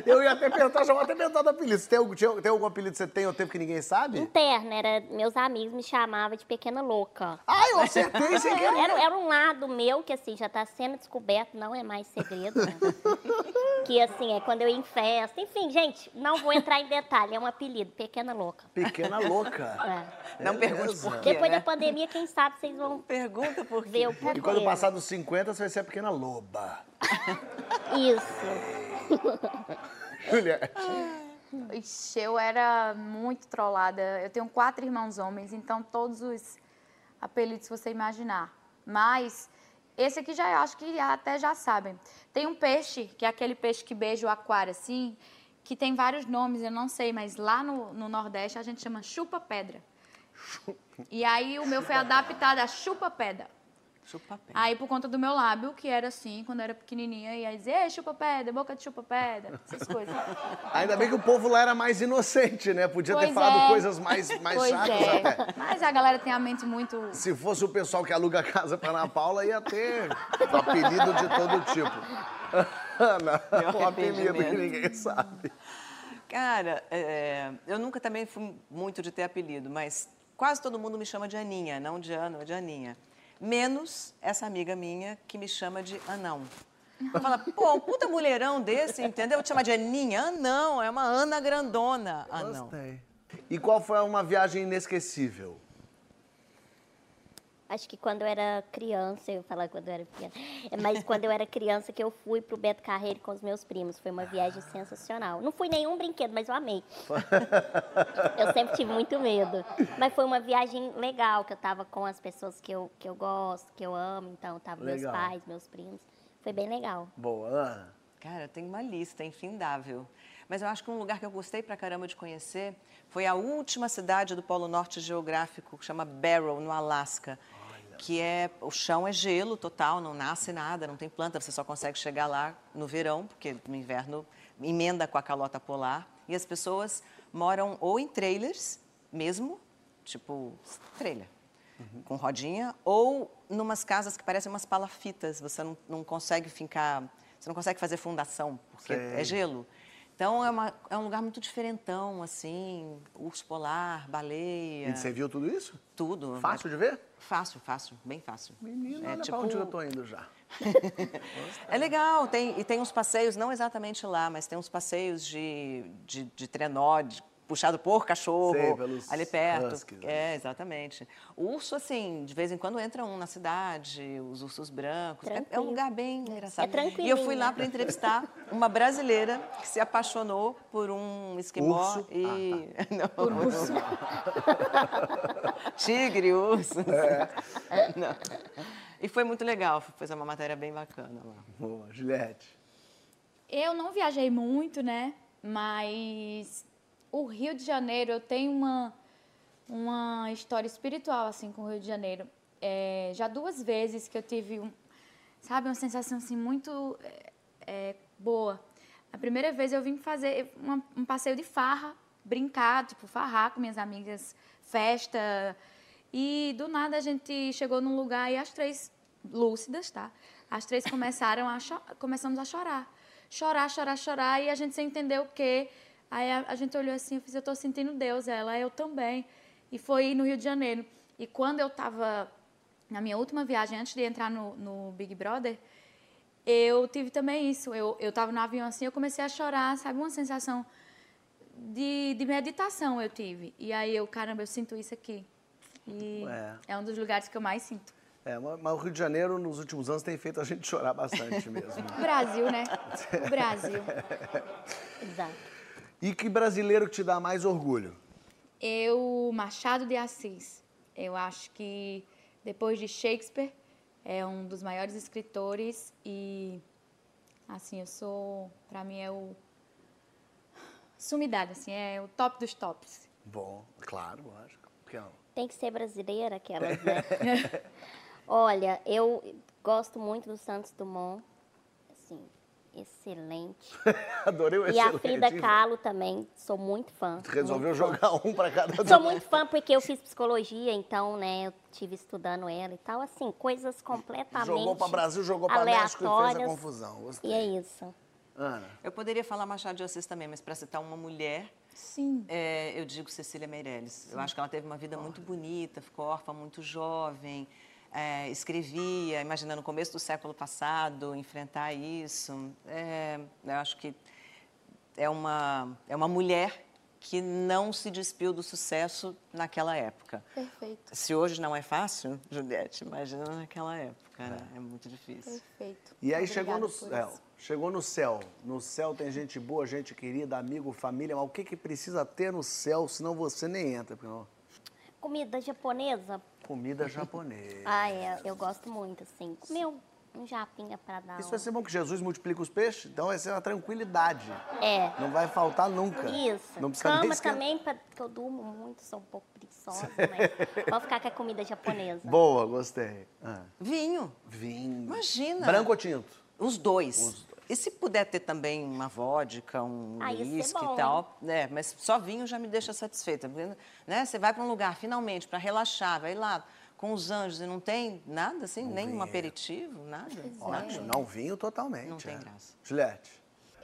Eu ia até perguntar, já vou até perguntar do apelido. Você tem, algum- tinha- tem algum apelido que você tem ou tempo que ninguém sabe? Interna, era, meus amigos me chamavam de pequena louca. Ah, eu acertei sem querer. Era, era um lado meu que, assim, já está sendo descoberto, não é mais segredo. né? que, assim, é quando eu ia em festa. Enfim, gente, não vou entrar em detalhe, é um apelido, pequena louca. Pequena louca. É. Não pergunte Beleza. por quê, Depois né? da pandemia, quem sabe vocês vão Pergunta por ver quê. o porquê. E quando passar dos 50, você vai ser a pequena loba. Isso. Juliette. Ixi, eu era muito trollada. Eu tenho quatro irmãos homens, então todos os apelidos que você imaginar. Mas esse aqui já eu acho que até já sabem. Tem um peixe, que é aquele peixe que beija o aquário assim, que tem vários nomes, eu não sei, mas lá no, no Nordeste a gente chama chupa-pedra. E aí o meu foi adaptado a chupa-pedra. Chupa pé. Aí, por conta do meu lábio, que era assim, quando eu era pequenininha, ia dizer, Ei, chupa-pedra, boca de chupa-pedra, essas coisas. Ainda bem que o povo lá era mais inocente, né? Podia ter Pois falado é. coisas mais, mais pois chatas é. até. Mas a galera tem a mente muito. Se fosse o pessoal que aluga a casa pra Ana Paula, ia ter apelido de todo tipo. Ana, um apelido que ninguém sabe. Cara, é, eu nunca também fui muito de ter apelido, mas quase todo mundo me chama de Aninha, não de Ana, de Aninha. Menos essa amiga minha que me chama de Anão. Fala, pô, um puta mulherão desse, entendeu? Te chama de Aninha? Anão, é uma Ana grandona. Anão. Gostei. E qual foi uma viagem inesquecível? Acho que quando eu era criança, eu ia falar quando eu era pequena, é, mas quando eu era criança que eu fui pro Beto Carreiro com os meus primos. Foi uma viagem sensacional. Não fui nenhum brinquedo, mas eu amei. Eu sempre tive muito medo. Mas foi uma viagem legal, que eu tava com as pessoas que eu, que eu gosto, que eu amo. Então, tava meus Legal. pais, meus primos. Foi bem legal. Boa, Ana. Cara, eu tenho uma lista infindável. Mas eu acho que um lugar que eu gostei pra caramba de conhecer foi a última cidade do Polo Norte Geográfico, que chama Barrow, no Alasca. Que é, o chão é gelo total, não nasce nada, não tem planta, você só consegue chegar lá no verão, porque no inverno emenda com a calota polar. E as pessoas moram ou em trailers mesmo, tipo trailer, com rodinha, ou numas casas que parecem umas palafitas, você não, não consegue fincar, você não consegue fazer fundação, porque Sei. é gelo. Então é, uma- é um lugar muito diferentão, assim, urso polar, baleia, E você viu tudo isso? tudo. Fácil de ver? Fácil, fácil, bem fácil. Menino, É olha tipo- pra onde eu tô indo já. É legal, tem, e tem uns passeios, não exatamente lá, mas tem uns passeios de, de, de trenó, de- puxado por cachorro, Sei, pelos ali perto. huskies, né? É, exatamente. O urso, assim, de vez em quando entra um na cidade, os ursos brancos. É- É, um Tranquilo. lugar bem engraçado. É tranquilinho, E eu fui lá para entrevistar uma brasileira que se apaixonou por um esquimó Urso? Ah, e... Não. Por urso. Tigre, urso. Não. E foi muito legal, fez uma matéria bem bacana lá. Boa, Juliette. Eu não viajei muito, né? Mas o Rio de Janeiro, eu tenho uma, uma história espiritual, assim, com o Rio de Janeiro. É, já duas vezes que eu tive, um, sabe, uma sensação, assim, muito é, é, boa. A primeira vez eu vim fazer uma- um passeio de farra, brincar, tipo, farrar com minhas amigas, festa. E do nada a gente chegou num lugar e as três, lúcidas, tá? As três começaram a começamos a chorar. Chorar, chorar, chorar. E a gente sem entender o quê. Aí a, a gente olhou assim, eu fiz, eu tô sentindo Deus. Ela, eu também. E foi no Rio de Janeiro. E quando eu tava na minha última viagem, antes de entrar no, no Big Brother, eu tive também isso. Eu, eu tava no avião assim, eu comecei a chorar, sabe? Uma sensação de, de meditação eu tive. E aí eu, caramba, eu sinto isso aqui. E É. é. um dos lugares que eu mais sinto. É, mas mas o Rio de Janeiro, nos últimos anos, tem feito a gente chorar bastante mesmo. O Brasil, né? O Brasil. Exato. E que brasileiro que te dá mais orgulho? Eu, Machado de Assis, eu acho que depois de Shakespeare, é um dos maiores escritores e, assim, eu sou, pra mim é o sumidade, assim, é o top dos tops. Bom, claro, lógico. Tem que ser brasileira aquelas, né? Olha, eu gosto muito do Santos Dumont. Assim, excelente. Adorei o E a excelente. Frida Kahlo também, sou muito fã. Resolveu jogar um pra cada Sou muito fã porque eu fiz psicologia, então, né, eu tive estudando ela e tal, assim, coisas completamente Jogou pra Brasil, jogou pra México e fez a aleatórias. confusão. Gostei. E é isso. Ana, Eu poderia falar Machado de Assis também, mas para citar uma mulher, Sim. é, eu digo Cecília Meirelles. Eu acho que ela teve uma vida muito bonita, ficou órfã muito jovem, é, escrevia, imagina no começo do século passado, enfrentar isso. É, eu acho que é uma, é uma mulher que não se despiu do sucesso naquela época. Perfeito, Se hoje não é fácil, Juliette, imagina naquela época, né? É muito difícil. perfeito. e aí chegou no céu. isso. Chegou no céu. No céu tem gente boa, gente querida, amigo, família. Mas o que, que precisa ter no céu, senão você nem entra? Porque, ó, Comida japonesa? Comida japonesa. Ah, é, eu gosto muito, assim. Comer um, japinha pra dar Isso um- vai ser bom que Jesus multiplica os peixes, então vai ser uma tranquilidade. É, Não vai faltar nunca. isso. Não precisa nem Cama esquentar. também, pra- porque eu durmo muito, sou um pouco preguiçosa, mas vamos ficar com a comida japonesa. Boa, gostei. Ah, Vinho, vinho. Imagina. Branco ou tinto? os dois. E se puder ter também uma vodka, um Ah, uísque bom, e tal, né? Mas só vinho já me deixa satisfeita, né? Você vai para um lugar finalmente para relaxar, vai lá com os anjos e não tem nada assim, nem um vinho. aperitivo, nada. Ótimo. Não, vinho totalmente. Não tem é. graça. Juliette,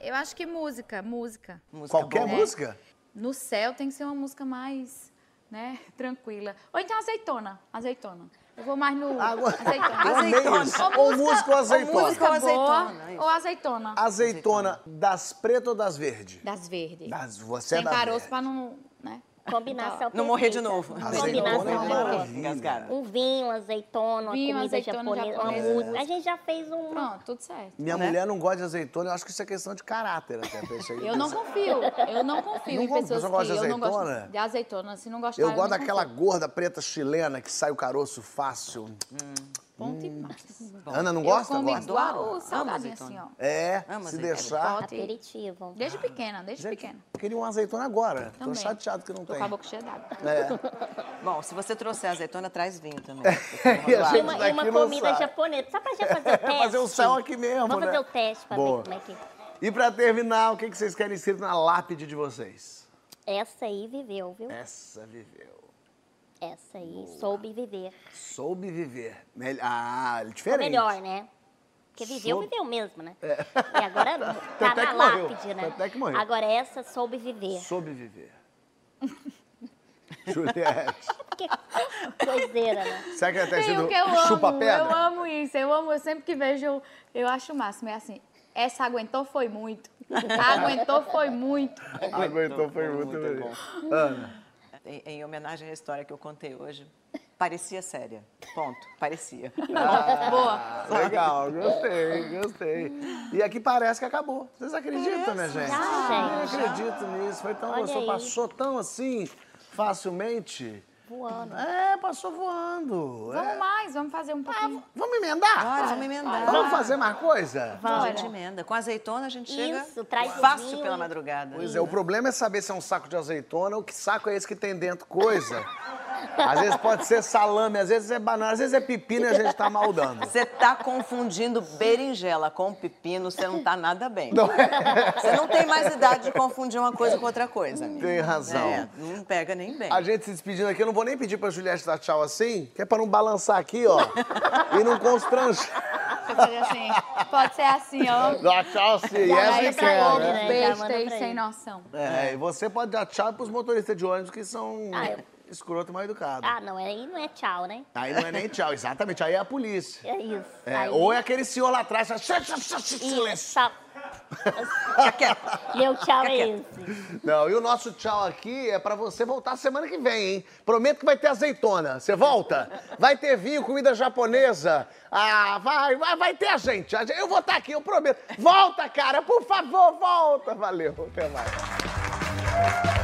Eu acho que música, música. Música qualquer boa. música? No céu tem que ser uma música mais, né, tranquila. Ou então azeitona, azeitona. Eu vou mais no Agora, azeitona. isso. Ou música ou azeitona. música ou azeitona, boa, isso. ou azeitona. Azeitona das pretas ou das verdes? Das verdes. Das, você é Sem da caroço verde. pra não, né? Combinação Não morrer de novo. Azeitona Combinação é uma maravilha. Um vinho, azeitona, uma Vinho, comida azeitona japonesa, uma japonesa. música. A gente já fez um... Pronto, tudo certo. Minha Né? mulher não gosta de azeitona, eu acho que isso é questão de caráter até. Peixe. Eu não confio, eu não confio Não em gosta- pessoas você gosta de que eu não azeitona? gosto de azeitona. Se não gostar, Eu eu gosto não daquela confio. gorda preta chilena que sai o caroço fácil. Bom demais. Ana não Eu gosta? como Gosta. igual salgadinho assim, ó. É, Amo se deixar. Aperitivo. Desde pequena, desde Gente, pequena. eu queria uma azeitona agora. Tô Também. chateado que não Tô tem. com a boca cheia d'água. É. Bom, se você trouxer azeitona, traz vinho também. E a E gente uma, e daqui uma comida japonesa. Só pra já fazer o teste. Fazer o céu aqui mesmo, Vamos né? fazer o teste pra Boa. ver como é que... E pra terminar, o que que vocês querem escrito na lápide de vocês? Essa aí viveu, viu? Essa viveu. Essa aí soube viver. Soube viver. Mel- Ah, Ou diferente. melhor, né? Porque viveu, Soube- viveu mesmo, né? E agora tá até na que morreu. lápide, né? Até que morreu. Agora essa soube viver. Soube viver. Juliette. Que coiseira, né? Será que ela tá sido que eu amo, chupa-pedra? eu amo isso, eu amo, eu sempre que vejo, eu, acho o máximo, é assim, essa aguentou foi muito, aguentou foi muito. Aguentou, foi muito, muito bom. Ana, Em, em homenagem à história que eu contei hoje, parecia séria. Ponto. Parecia. Boa. legal, gostei, gostei. E aqui parece que acabou. Vocês acreditam, né, gente? já, Eu gente. acredito nisso. Foi tão Olha gostoso, aí. passou tão assim, facilmente. Voando. É, passou voando. Vamos É. mais, vamos fazer um pouquinho. Vamos emendar? Bora, vamos emendar. Vamos fazer mais coisa? A gente emenda. Com azeitona a gente chega Isso, traz fácil vinho pela madrugada. Pois é, o problema é saber se é um saco de azeitona ou que saco é esse que tem dentro coisa. Às vezes pode ser salame, às vezes é banana, às vezes é pepino e a gente tá maldando. Você tá confundindo berinjela com pepino, você não tá nada bem. é? Você não tem mais idade de confundir uma coisa com outra coisa. amigo. Tem razão. É, não pega nem bem. A gente se despedindo aqui, eu não vou nem pedir pra Juliette dar tchau assim, que é pra não balançar aqui, ó, e não constranger. Pode ser assim, pode ser assim, ó. Dá tchau assim, yes we can, né? Besta sem noção. É, e você pode dar tchau pros motoristas de ônibus que são Ah, eu- escroto mal educado. Ah, não, aí não é tchau, né? Aí não é nem tchau, exatamente, aí é a polícia. É isso. É, Aí- ou é aquele senhor lá atrás, silêncio. Meu tchau é esse. Não, e o nosso tchau aqui é pra você voltar semana que vem, hein? Prometo que vai ter azeitona. Você volta? Vai ter vinho, comida japonesa. Ah, vai, vai, vai ter a gente. Eu vou estar aqui, eu prometo. Volta, cara, por favor, volta. Valeu, até mais.